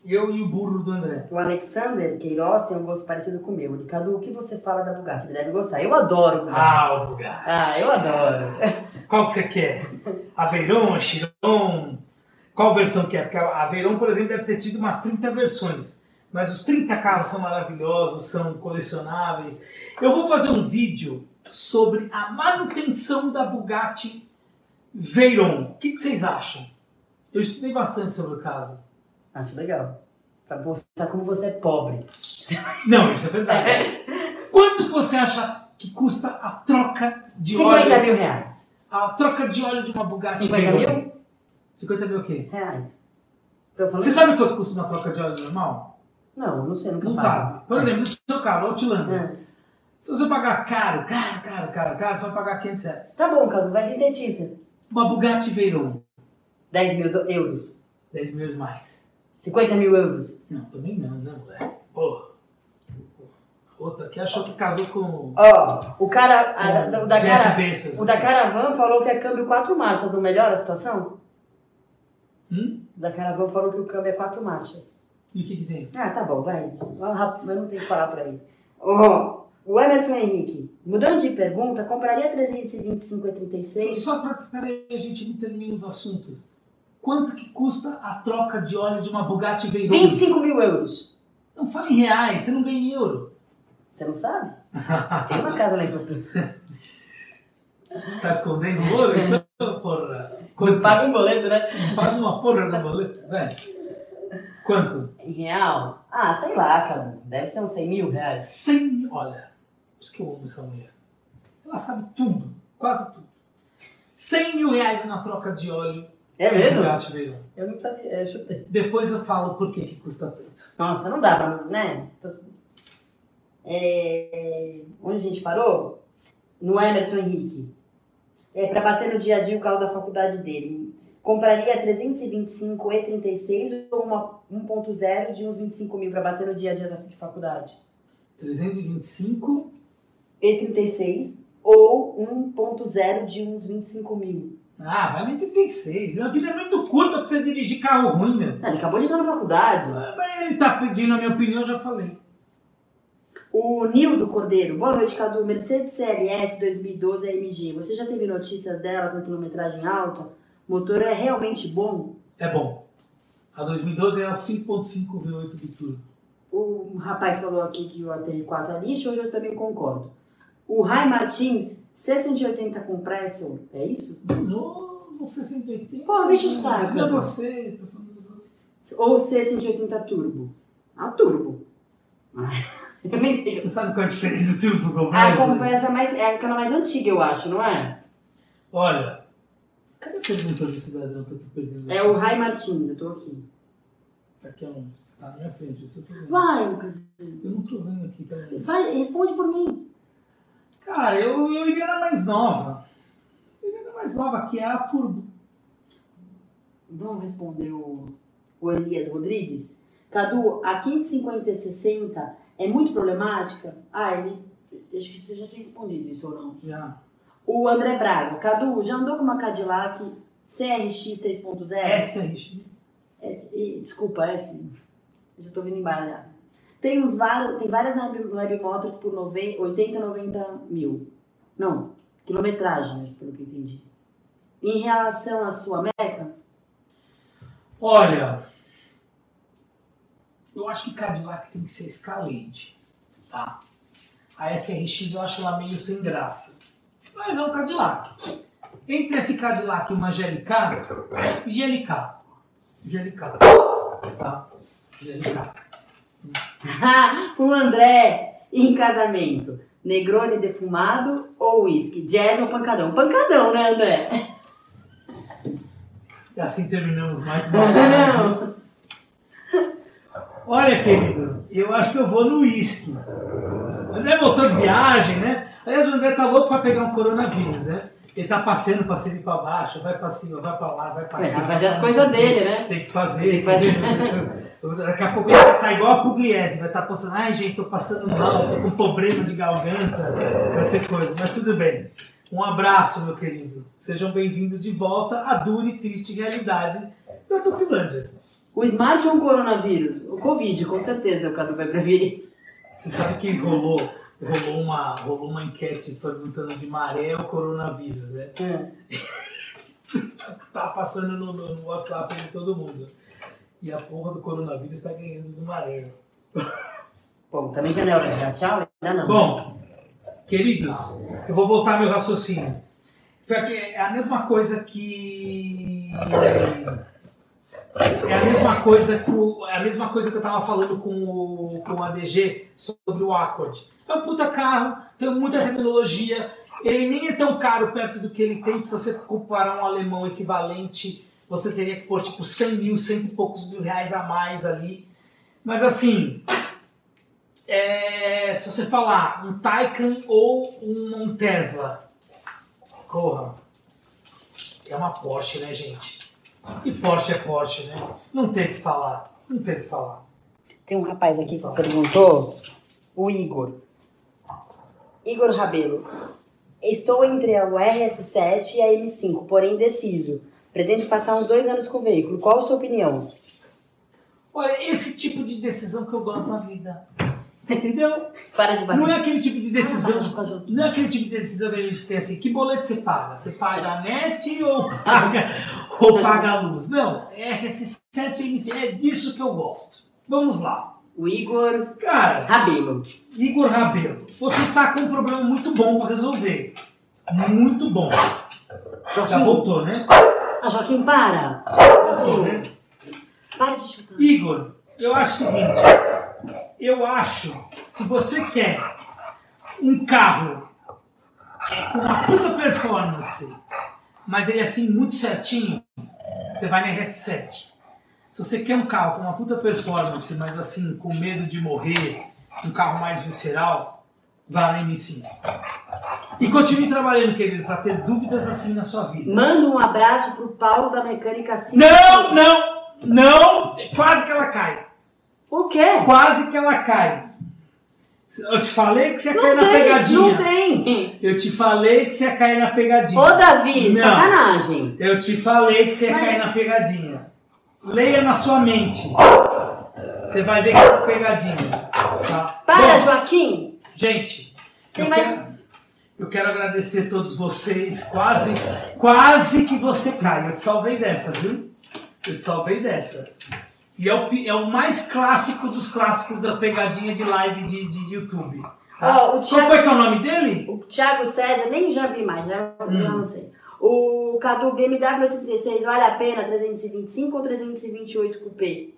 Eu e o burro do André. O Alexander Queiroz tem um gosto parecido com o meu. Cadu, o que você fala da Bugatti? Ele deve gostar. Eu adoro Bugatti. Ah, o Bugatti. Ah, eu adoro. Qual que você quer? A Veyron, a Chiron? Qual versão que é? Porque a Veyron, por exemplo, deve ter tido umas 30 versões. Mas os 30 carros são maravilhosos, são colecionáveis. Eu vou fazer um vídeo sobre a manutenção da Bugatti Veyron. O que, que vocês acham? Eu estudei bastante sobre o caso. Acho legal. Pra mostrar como você é pobre. Não, isso é verdade. Quanto você acha que custa a troca de 50 óleo? mil reais. A troca de óleo de uma Bugatti 50 Veyron? mil 50 mil o quê? reais. Você sabe quanto custa uma troca de óleo normal? Não, não sei, nunca Não pago. sabe. Por exemplo, do seu carro, Outlander. É. Se você pagar caro, caro, caro, caro, caro, você vai pagar 500 reais. Tá bom, Cadu, vai sintetista. Uma Bugatti Veyron, 10 mil do- euros. 10 mil mais. 50 mil euros. Não, também não, né, moleque? Porra. Outra que achou que casou com Ó, o cara, a- com o, da Jeff cara, Bezos. o da Caravan falou que é câmbio 4 marchas. Não melhora a situação? Hum? O da Caravan falou que o câmbio é 4 marchas. E o que que tem? Ah, tá bom, vai. Vai rápido, Mas não tem que falar pra ele. Ó, O Emerson Henrique, mudando de pergunta, compraria 325 e 36? Só para aí, a gente não termina os assuntos. Quanto que custa a troca de óleo de uma Bugatti Veyron? 25 mil euros. Não fala em reais, você não ganha em euro. Você não sabe? Tem uma casa lá em Porto. Tá escondendo ouro? Então, porra. Quanto? Paga um boleto, né? Paga uma porra do boleto, velho. Quanto? Em real? Ah, sei lá, cara. Deve ser uns 100 mil reais. 100, olha. Por isso que eu amo essa mulher. Ela sabe tudo, quase tudo. 100 mil reais na troca de óleo. É mesmo? Eu não sabia, eu chutei. Depois eu falo por que, que custa tanto. Nossa, não dá pra, né? É... Onde a gente parou? No Emerson Henrique. É, para bater no dia a dia o carro da faculdade dele. Compraria 325 E36 ou uma 1.0 de uns 25 mil para bater no dia a dia da de faculdade? 325 E36 ou 1.0 de uns 25 mil. Ah, vai em 36. Minha vida é muito curta pra você dirigir carro ruim, meu. Ah, ele acabou de entrar na faculdade. Ah, mas ele tá pedindo a minha opinião, eu já falei. O Nildo Cordeiro, boa noite, Cadu. Mercedes CLS 2012 AMG. Você já teve notícias dela com quilometragem alta? O motor é realmente bom? É bom. A 2012 é a 5.5 V8 biturbo. O rapaz falou aqui que o ATR4 é lixo, hoje eu também concordo. O Rai Martins, C180 compressor, é isso? De novo, C180. Pô, bicho sabe. Não é você, tô falando Ou C180 Turbo. Ah, Turbo. Eu nem sei. Você sabe qual é a diferença do turbo compressor? Ah, compressor é, mais, é aquela mais antiga, eu acho, não é? Olha, cadê a pergunta do cidadão que eu tô perdendo? É o Rai Martins, eu tô aqui. Tá aqui aonde? Você tá na minha frente, eu tô vendo. Vai, Eu não tô vendo aqui, peraí. Vai, responde por mim. Cara, eu, eu iria na mais nova. Eu iria na mais nova, que é a Turbo. Vamos responder o, o Elias Rodrigues? Cadu, a 550 e 60 é muito problemática? Ah, ele. Acho que você já tinha respondido isso ou não? Já. O André Braga. Cadu, já andou com uma Cadillac CRX 3.0? SRX? S, desculpa, S. Já estou vindo embaralhado. Tem, uns tem várias web motors por 90, 80, 90 mil. Não, quilometragem, pelo que entendi. Em relação à sua meca? Olha, eu acho que Cadillac tem que ser escalente, tá? A SRX eu acho ela meio sem graça. Mas é um Cadillac. Entre esse Cadillac e uma GLK, GLK. GLK. Tá? GLK. o André, em casamento, Negroni defumado ou uísque? Jazz ou pancadão? Pancadão, né, André? E assim terminamos mais uma Olha, querido, eu acho que eu vou no uísque. O André voltou de viagem, né? Aliás, o André tá louco para pegar um coronavírus, né? Ele tá passeando para cima e para baixo, vai para cima, vai para lá, vai para cá. Tem que fazer as coisas dele, né? Tem que fazer. Tem que fazer. Daqui a pouco vai estar igual a Pugliese, vai estar postando, ai gente, tô passando mal, tô com problema de garganta, vai ser coisa, mas tudo bem. Um abraço, meu querido. Sejam bem-vindos de volta à dura e triste realidade da Tupilândia. O Smart ou o coronavírus? O Covid, com certeza, o Cadu vai preferir. Você sabe que rolou, rolou, uma, rolou uma enquete perguntando de maré ou coronavírus, né? É. tá passando no, no WhatsApp de todo mundo. E a porra do coronavírus está ganhando do maré. Bom, também já não é hora de dar tchau? Ainda não. Bom, queridos, eu vou voltar meu raciocínio. É a mesma coisa que. É a mesma coisa que, é a mesma coisa que eu tava falando com o, com o ADG sobre o Accord. É um puta carro, tem muita tecnologia, ele nem é tão caro perto do que ele tem, se você comparar um alemão equivalente você teria que pôr tipo 100 mil, cento e poucos mil reais a mais ali. Mas assim, é, se você falar um Taycan ou um, um Tesla, porra, é uma Porsche, né, gente? E Porsche é Porsche, né? Não tem o que falar, não tem o que falar. Tem um rapaz aqui que perguntou, o Igor. Igor Rabelo. Estou entre o RS7 e a M5, porém indeciso. Pretende passar uns dois anos com o veículo. Qual a sua opinião? Olha, esse tipo de decisão que eu gosto na vida. Você entendeu? Para de bater. Não é aquele tipo de decisão. Ah, Não é aquele tipo de decisão que a gente tem assim, que boleto você paga? Você paga a net ou paga, ou paga a luz? Não, é RS7 MC, é disso que eu gosto. Vamos lá. O Igor Cara, Rabelo. Igor Rabelo, você está com um problema muito bom para resolver. Muito bom. Já voltou, né? Ah, Joaquim, para. Né? Para de chutar. Igor, eu acho o seguinte. Eu acho, se você quer um carro com uma puta performance, mas ele é assim muito certinho, você vai na RS7. Se você quer um carro com uma puta performance, mas assim, com medo de morrer, um carro mais visceral, vá na M5. E continue trabalhando, querido, para ter dúvidas assim na sua vida. Manda um abraço pro Paulo da Mecânica 5. Não, não, não, quase que ela cai. O quê? Quase que ela cai. Eu te falei que você ia cair Não na tem, pegadinha. não tem. Eu te falei que você ia cair na pegadinha. Ô, Davi, Não. sacanagem. Eu te falei que você ia Mas- cair na pegadinha. Leia na sua mente. Você vai ver que é uma pegadinha. Tá? Para, Bom, Joaquim. Gente, Tem mais- quero, eu quero agradecer a todos vocês. Quase, quase que você cai. Eu te salvei dessa, viu? Eu te salvei dessa. E é o, é o mais clássico dos clássicos da pegadinha de live de, de YouTube. tá? Ó, o Thiago- Qual foi que é o nome dele? O Thiago César, nem já vi mais, já, já Hum. não sei. O Cadu BMW 86, vale a pena 325 ou 328 cupê?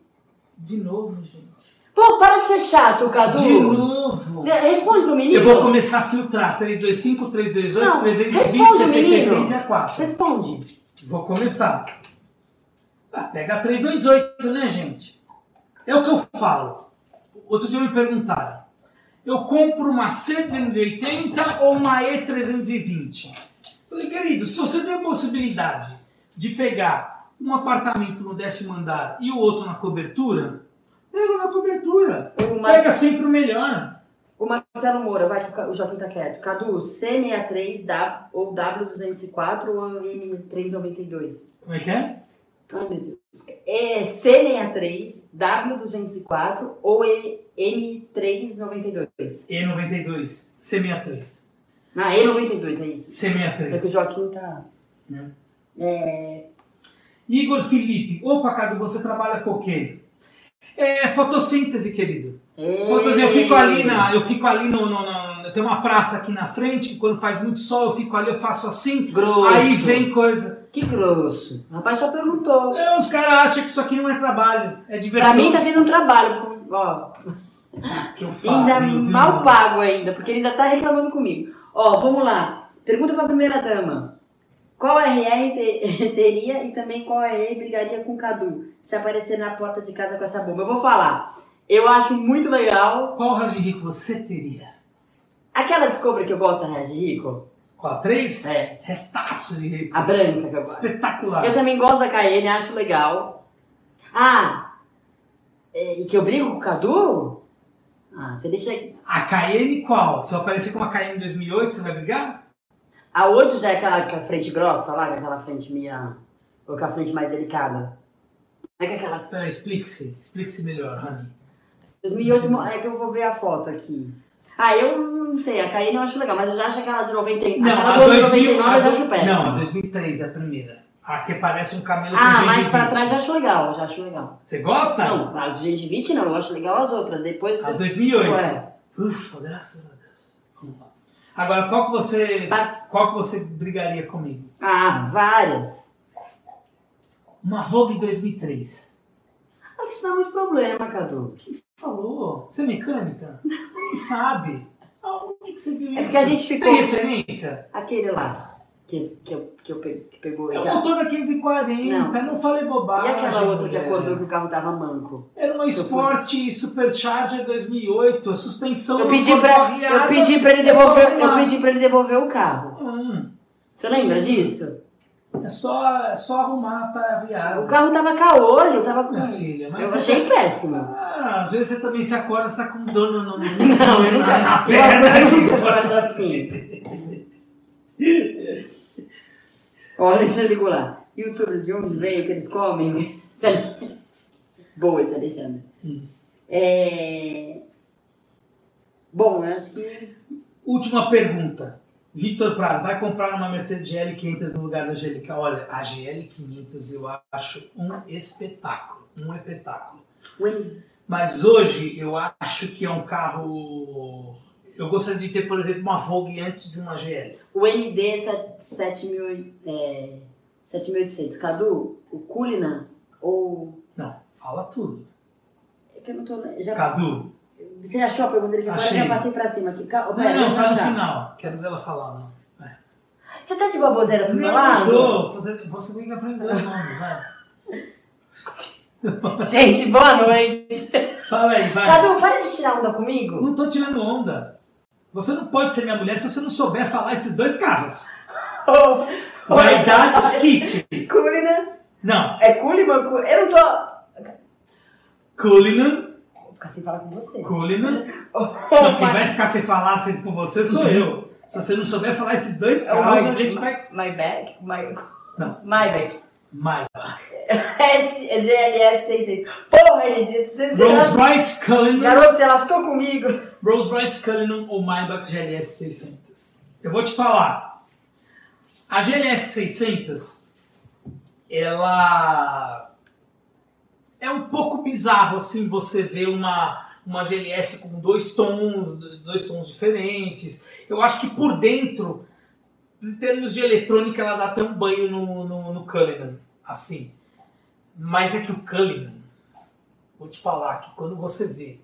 De novo, gente. Pô, para de ser chato, Cadu. De novo. De- Responde pro menino. Eu vou começar a filtrar 325, 328, Não, 320, responde, 60, menino. 84. Responde. Vou começar. Ah, pega a 328, né, gente? É o que eu falo. Outro dia me perguntaram. Eu compro uma C280 ou uma E320? Falei, querido, se você tem a possibilidade de pegar um apartamento no décimo andar e o outro na cobertura, pega na cobertura. Mar- Pega sempre o melhor. o Marcelo Moura, vai que o Joaquim tá quieto. Cadu, C63 W, ou W204 ou M392? Como é que é? Ai, meu Deus. É C63 W204 ou M- M392? E92, C63. Ah, E92 é isso. É que o C63. Joaquim tá. Né? É, Igor Felipe, opa, Cadu, você trabalha com o quê? É fotossíntese, querido. Fotossíntese, eu fico ali na. Eu fico ali no, no- no- Tem uma praça aqui na frente, que quando faz muito sol, eu fico ali, eu faço assim, Grosso. aí vem coisa. Que grosso. O rapaz só perguntou. É, os caras acham que isso aqui não é trabalho, é diversão. Pra mim tá sendo um trabalho. Ó, Que eu ainda mal pago ainda, porque ele ainda tá reclamando comigo. Ó, vamos lá. Pergunta pra primeira dama. Qual RR te- teria e também qual RR brigaria com o Cadu se aparecer na porta de casa com essa bomba? Eu vou falar. Eu acho muito legal. Qual rico você teria? Aquela descobre que eu gosto da Regi Rico. Qual a 3? É. Restaço de rico. A branca que eu gosto. Espetacular. Eu também gosto da Cayenne, acho legal. Ah, é, e que eu brigo com o Cadu? Ah, você deixa. A Cayenne qual? Se eu aparecer com uma Cayenne 2008, você vai brigar? A 8 já é aquela com a frente grossa lá, aquela frente meia. Ou com a frente mais delicada. Não é que aquela. Peraí, explique-se. Explique-se melhor, Rani. 2008 mo- é que eu vou ver a foto aqui. Ah, eu não sei, a Cayenne eu acho legal, mas eu já acho aquela de 99. Não, a ano 2000, 99 eu a já do- acho péssima. Não, a 2003 é a primeira. A que parece um camelo com Ah, mais pra trás eu acho legal, já acho legal. Você gosta? Não, a de gengivite não, eu acho legal as outras. Depois. A 2008. Ué, Ufa, graças a Deus. Vamos lá. Agora, qual que você, Mas- qual que você brigaria comigo? Ah, várias. Uma Vogue 2003. Ah, que isso dá muito problema, Cadu. Falou. Você é mecânica? Você nem sabe. Aonde que você viu isso? É porque a gente ficou- Tem referência? Aquele lá, que, que, eu, que, eu pe- que pegou. É o motor da 540, não, falei E bobagem. aquela outra que acordou que o carro tava manco? Era uma Sport Supercharger 2008, a suspensão Eu não pedi, pra, eu pedi pra ele é devolver, eu pedi pra ele devolver o carro. Hum, Você lembra disso? é, só, é só arrumar, tá arriada. O carro tava caolho, tava com. Minha filha, mas Eu achei tá- péssimo. Ah, às vezes você também se acorda, você tá com dor no, Não, eu nunca- na, na eu perna. nunca faço assim. Olha, ligar lá. Youtubers de onde veio que eles comem? Boa esse Alexandre. Hum. É... Bom, eu acho que. Última pergunta. Victor Prado, vai comprar uma Mercedes GL500 no lugar da GL500? Olha, a GL500 eu acho um espetáculo. Um espetáculo. Mas hoje eu acho que é um carro. Eu gostaria de ter, por exemplo, uma Vogue antes de uma GL. O ND é 7000, é, 7800. Cadu, o Cullinan ou. Não, fala tudo. É que eu não tô. Já, Cadu, você achou a pergunta Agora eu Achei. já passei pra cima aqui. Não, pera, não, tá no final. Quero ver ela falar. Não. É. Você tá de baboseira pro meu Não, lado? tô. Você, você tem que aprender os nomes, vai. Gente, boa noite. Fala aí, vai. Cadu, para de tirar onda comigo. Não tô tirando onda. Você não pode ser minha mulher se você não souber falar esses dois carros. Oh, Vaidade Skit. Cullinan. Não, É Cullinan? Cu- Eu não tô. Cullinan, Vou ficar sem falar com você. Cullinan. Oh, Não, quem vai ficar sem falar sempre com você sou eu. Se você não souber falar esses dois Oh, carros, my- a gente vai... My back? My... Não. My back. Maybach. GLS 66. Porra, ele disse. Rolls Royce Cullinan. Garoto, você lascou comigo. Rolls Royce Cullinan ou Maybach GLS 600. Eu vou te falar. A GLS 600, ela é um pouco bizarro assim você ver uma uma GLS com dois tons, dois tons diferentes. Eu acho que por dentro, em termos de eletrônica, ela dá até um banho no, no Cullinan, assim. Mas é que o Cullinan, vou te falar que quando você vê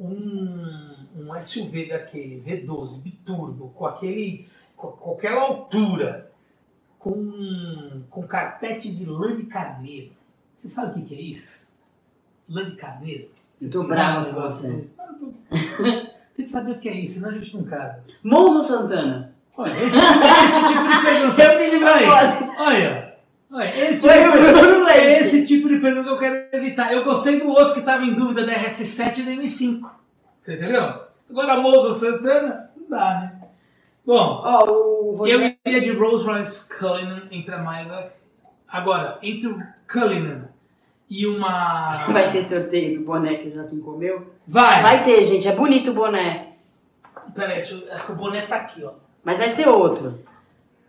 um, um SUV daquele V12 biturbo com aquele com, com aquela altura com, com carpete de lã de carneiro você sabe o que, que é isso? lã de carneiro Eu tô num com negócio você. desse? Não, eu tô- você tem que saber o que é isso senão a gente não casa Monza ou Santana? olha, esse, esse tipo de pergunta Eu Olha, propósito. olha, olha, esse tipo de é esse tipo de pergunta que eu quero evitar. Eu gostei do outro que estava em dúvida da RS7 e da M5. Você entendeu? Agora a Moza Santana, não dá, né? Bom, Ó, o eu iria de Rolls Royce Cullinan entre a Maybach. Agora, entre o Cullinan e uma... Vai ter sorteio do boné que o Joaquim comeu? Vai! Vai ter, gente. É bonito o boné. Peraí, deixa eu... é o boné tá aqui, ó. Mas vai ser outro.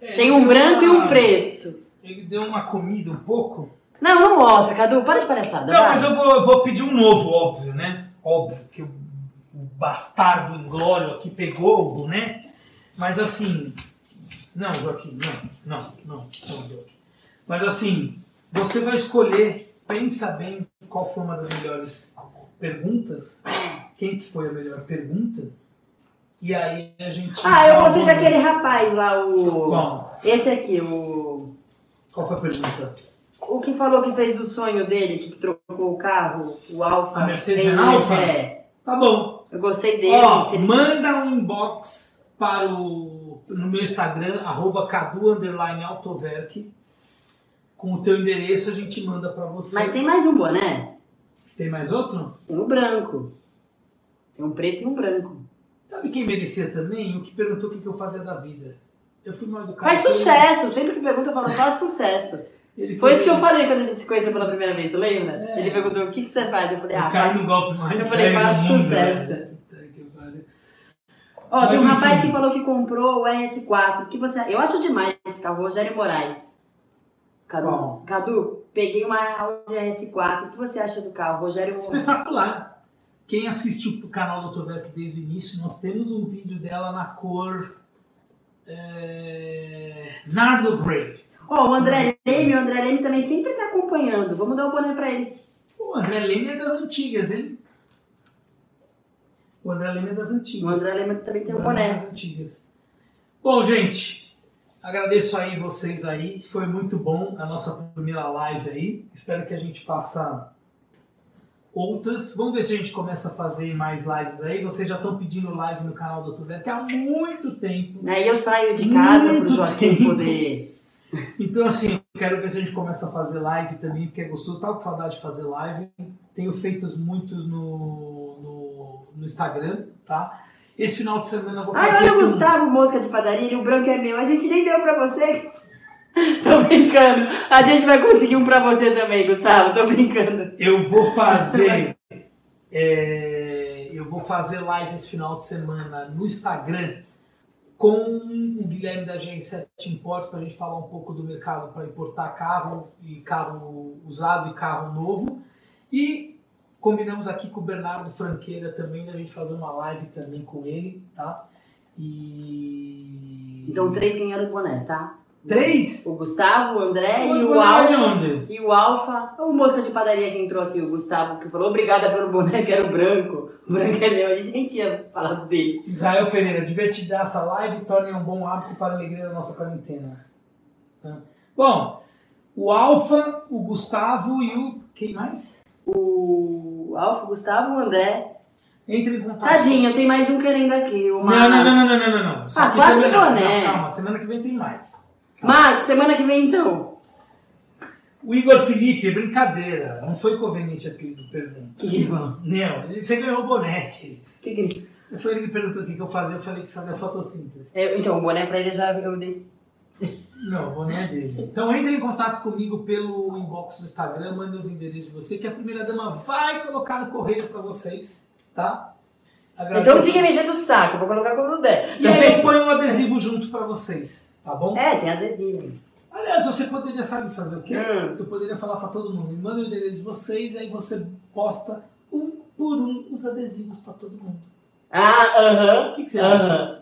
É, Tem um deu branco e um uma- preto. Ele deu uma comida um pouco. Não, não mostra, Cadu. Para de palhaçada. Não, vai. mas eu vou, eu vou pedir um novo, óbvio, né? Óbvio que o, o bastardo inglório aqui pegou o boné. Mas assim. Não, Joaquim, não, não, não, não, Joaquim. Mas assim, você vai escolher, pensa bem qual foi uma das melhores perguntas, quem que foi a melhor pergunta, e aí a gente. Ah, eu gostei daquele rapaz lá, o. Qual? Esse aqui, o. Qual foi a pergunta? O que falou que fez do sonho dele, que trocou o carro, o Alfa. A Mercedes Tem- Alfa? É. Tá bom, Eu gostei dele. Ó, ele- manda um inbox para o no meu Instagram, arroba cadu autoverk. Com o teu endereço a gente manda para você. Mas tem mais um boné? Tem mais outro? Tem o branco. Tem um preto e um branco. Sabe quem merecia também? O que perguntou o que eu fazia da vida. Eu fui mal educado. Faz sucesso. Sempre que pergunta, eu falo, faz sucesso. Ele Foi isso que eu falei quando a gente se conheceu pela primeira vez, você lembra? É. Ele perguntou, o que, que você faz? Eu falei, ah, faz... golpe mais Eu falei, faz mundo, sucesso. pariu. Ó, tem um rapaz que falou que comprou o RS4. O que você... Eu acho demais esse carro, Rogério Moraes. Cadu, Qual? Cadu, peguei uma Audi RS4. O que você acha do carro, Rogério Moraes? Espetacular. Quem assistiu o canal do Autoverk desde o início, nós temos um vídeo dela na cor é, Nardo Grey. Ó, o André Leme, o André Leme também sempre tá acompanhando. Vamos dar o boné pra ele. O André Leme é das antigas, hein? O André Leme é das antigas. O André Leme também tem O um André é boné. das antigas. Bom, gente, agradeço aí vocês aí. Foi muito bom a nossa primeira live aí. Espero que a gente faça outras. Vamos ver se a gente começa a fazer mais lives aí. Vocês já estão pedindo live no canal do Dr. Verk há muito tempo. Aí eu saio de casa pro Muito Joaquim tempo. poder. Então, assim, eu quero ver se a gente começa a fazer live também, porque é gostoso. Tava com saudade de fazer live. Tenho feito muitos no, no, no Instagram, tá? Esse final de semana eu vou Ai, fazer. olha o Gustavo, mosca de padaria, o branco é meu. A gente nem deu pra você. Tô brincando. A gente vai conseguir um pra você também, Gustavo. Tô brincando. Eu vou fazer. é, eu vou fazer live esse final de semana no Instagram com o Guilherme da G7 Imports para a gente falar um pouco do mercado para importar carro e carro usado e carro novo. E combinamos aqui com o Bernardo Franqueira também da gente fazer uma live também com ele, tá? E Então, três ganharam o boné, tá? Três. O Gustavo, o André O e o Alfa. E o Alfa, o mosca de padaria que entrou aqui, o Gustavo, que falou obrigada pelo boné, que era o branco. O branco é meu, a gente nem tinha falado dele. Israel Pereira, divertida essa live torne um bom hábito para a alegria da nossa quarentena. Tá? Bom, o Alfa, o Gustavo e o. Quem mais? O Alfa, o Gustavo, o André. Entre em contato. Tadinho, tem mais um querendo aqui. Não, não, não, não, não, não, não. Só Ah, quase boné. Não, Calma, semana que vem tem mais. Marcos, semana que vem então. O Igor Felipe, brincadeira. Não foi conveniente a pergunta. Que que ele falou? Não, ele- você ganhou o boné, querido. Que que ele- Foi ele que perguntou o que que eu fazia, eu falei que fazia fotossíntese. É, Então, o boné pra ele já eu dei. Não, o boné é dele. Então entre em contato comigo pelo inbox do Instagram, manda os endereços de você, que a primeira dama vai colocar no correio pra vocês, tá? Agradeço. Então fica mexendo o saco, vou colocar quando der. E aí eu ponho um adesivo junto pra vocês, tá bom? É, tem adesivo. Aliás, você poderia, sabe fazer o quê? Hum. Eu poderia falar pra todo mundo, me manda o endereço de vocês, e aí você posta um por um os adesivos pra todo mundo. Ah, aham. O que, que você acha? Aham.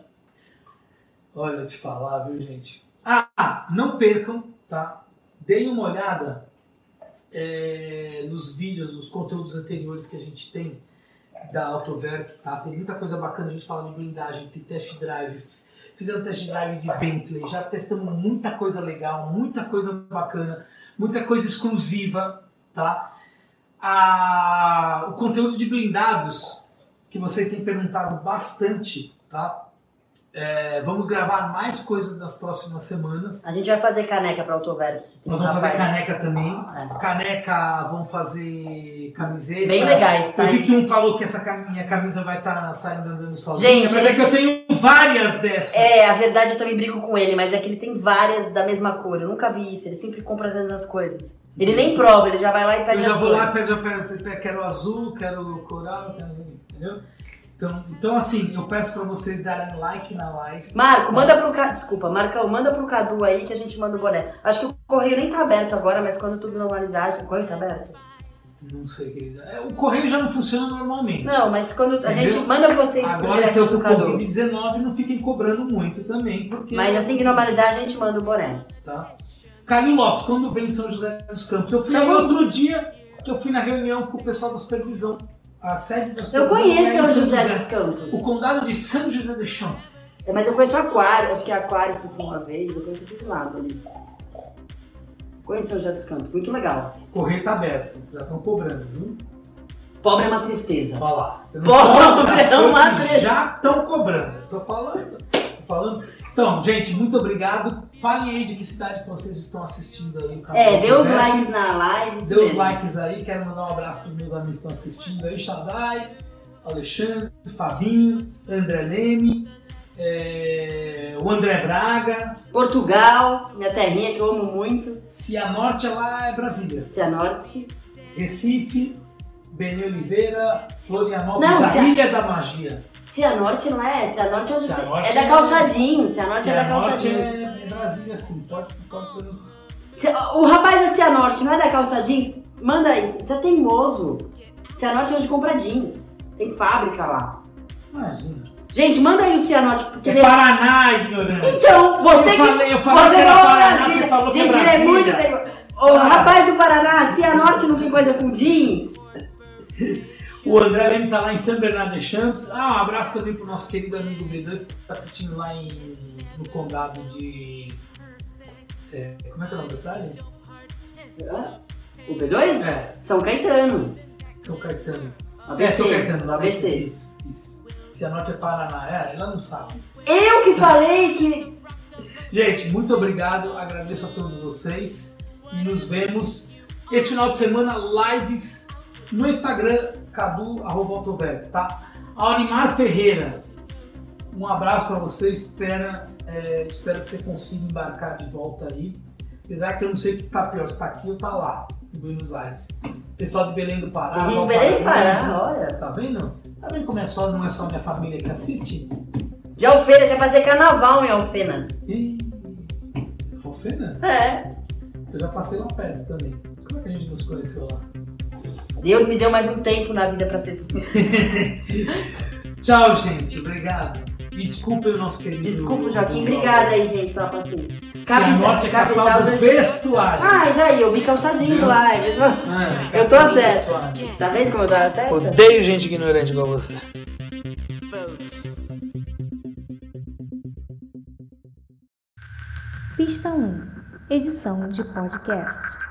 Olha, eu te falar, viu, gente? Ah, não percam, tá? Deem uma olhada é, nos vídeos, nos conteúdos anteriores que a gente tem da Autoverk, tá? Tem muita coisa bacana, a gente fala de blindagem, tem test drive, fizemos test drive de Bentley, já testamos muita coisa legal, muita coisa bacana, muita coisa exclusiva, tá? Ah, o conteúdo de blindados, que vocês têm perguntado bastante, tá? É, vamos gravar mais coisas nas próximas semanas. A gente vai fazer caneca pra Autoverk. Nós vamos fazer rapaz- caneca também. É. Caneca, vamos fazer camiseta. Bem legais, tá? Eu vi que um falou que essa minha camisa vai estar saindo andando sozinha, Gente, mas é que eu tenho várias dessas. É, a verdade eu também brinco com ele, mas é que ele tem várias da mesma cor. Eu nunca vi isso, ele sempre compra as mesmas coisas. Ele nem prova, ele já vai lá e eu pede já as vou coisas. lá, pego, pego, pego, quero azul, quero coral, quero... entendeu? Então, então, assim, eu peço pra vocês darem like na live. Marco, manda pro Cadu. Desculpa, Marcão, manda pro Cadu aí que a gente manda o boné. Acho que o correio nem tá aberto agora, mas quando tudo normalizar, o correio tá aberto? Não sei, querida. É, O correio já não funciona normalmente. Não, mas quando a Entendeu? gente manda vocês pro Agora que eu do tô Cadu. com Covid-19, não fiquem cobrando muito também, porque... Mas assim que normalizar, a gente manda o boné. tá? Caio Lopes, quando vem em São José dos Campos? Eu fui bom. outro dia que eu fui na reunião com o pessoal da supervisão. A sede da Eu conheço é São José dos Campos. O condado de São José dos Campos. É, mas eu conheço Aquário, acho que é Aquários que fui uma vez, eu conheço tudo lado ali. Conheço São José dos Campos, muito legal. Correio tá aberto, já estão cobrando, viu? Pobre é uma tristeza. Olha lá. Você não Pobre das é uma tristeza. já estão cobrando. Tô falando. Tô falando. Então, gente, muito obrigado. Falem aí de que cidade que vocês estão assistindo aí. canal É, dê os Autoverk. likes na live. Dê os mesmo. likes aí, quero mandar um abraço para os meus amigos que estão assistindo aí, Shaddai, Alexandre, Fabinho, André Leme, é, o André Braga, Portugal, minha terrinha que eu amo muito. Cianorte lá é Brasília, Cianorte. Recife, Benê Oliveira, Florianópolis, Não, a Ilha da Magia. Cianorte não é, Cianorte é, Cianorte é da é- calçadinho. Cianorte é da Cianorte calçadinho. é, é Brasília sim, pode, pode O rapaz da Cianorte não é da calça jeans? Manda aí, você é teimoso. Cianorte é onde compra jeans. Tem fábrica lá. Imagina. Gente, manda aí o Cianorte, porque É ele é... Paraná, ignorante. Então, você Eu que... falei, eu falei você que era é Paraná, Brasília. você falou que é Gente, ele é Brasília. muito teimoso. O Ah. rapaz do Paraná, Cianorte não tem coisa com jeans? O André Leme tá lá em São Bernardo de Champs. Ah, um abraço também pro nosso querido amigo B2 que tá assistindo lá em, no condado de. é, como é que é o nome da cidade? O B2? É, São Caetano. São Caetano. ABC, é, São Caetano, do ABC. Isso, isso. Cianorte é Paraná. É, ela não sabe. Eu que falei que... Gente, muito obrigado. Agradeço a todos vocês. E nos vemos esse final de semana, lives no Instagram, Cadu, arroba tá? Ao Animar Ferreira, um abraço para você. Espera, é, espero que você consiga embarcar de volta aí. Apesar que eu não sei o que tá pior, se tá aqui ou tá lá, em Buenos Aires. Pessoal de Belém do Pará. Tem gente de Belém do Pará, olha. Tá vendo? Tá vendo como é só, não é só minha família que assiste? De Alfenas, já passei carnaval em Alfenas. Ih, Alfenas? É. Eu já passei lá perto também. Como é que a gente nos conheceu lá? Deus me deu mais um tempo na vida pra ser. Tchau, gente. Obrigado. E desculpe o nosso querido. Desculpa, Joaquim. Obrigada aí, gente, pela paciência. Cianorte é capital do vestuário. Ah, e daí? Eu vi calçadinhos Viu? lá. é mesmo? É, Eu tô capital vestuário. Tá vendo como eu tava certa? Odeio gente ignorante igual você. Pista 1 Edição de podcast.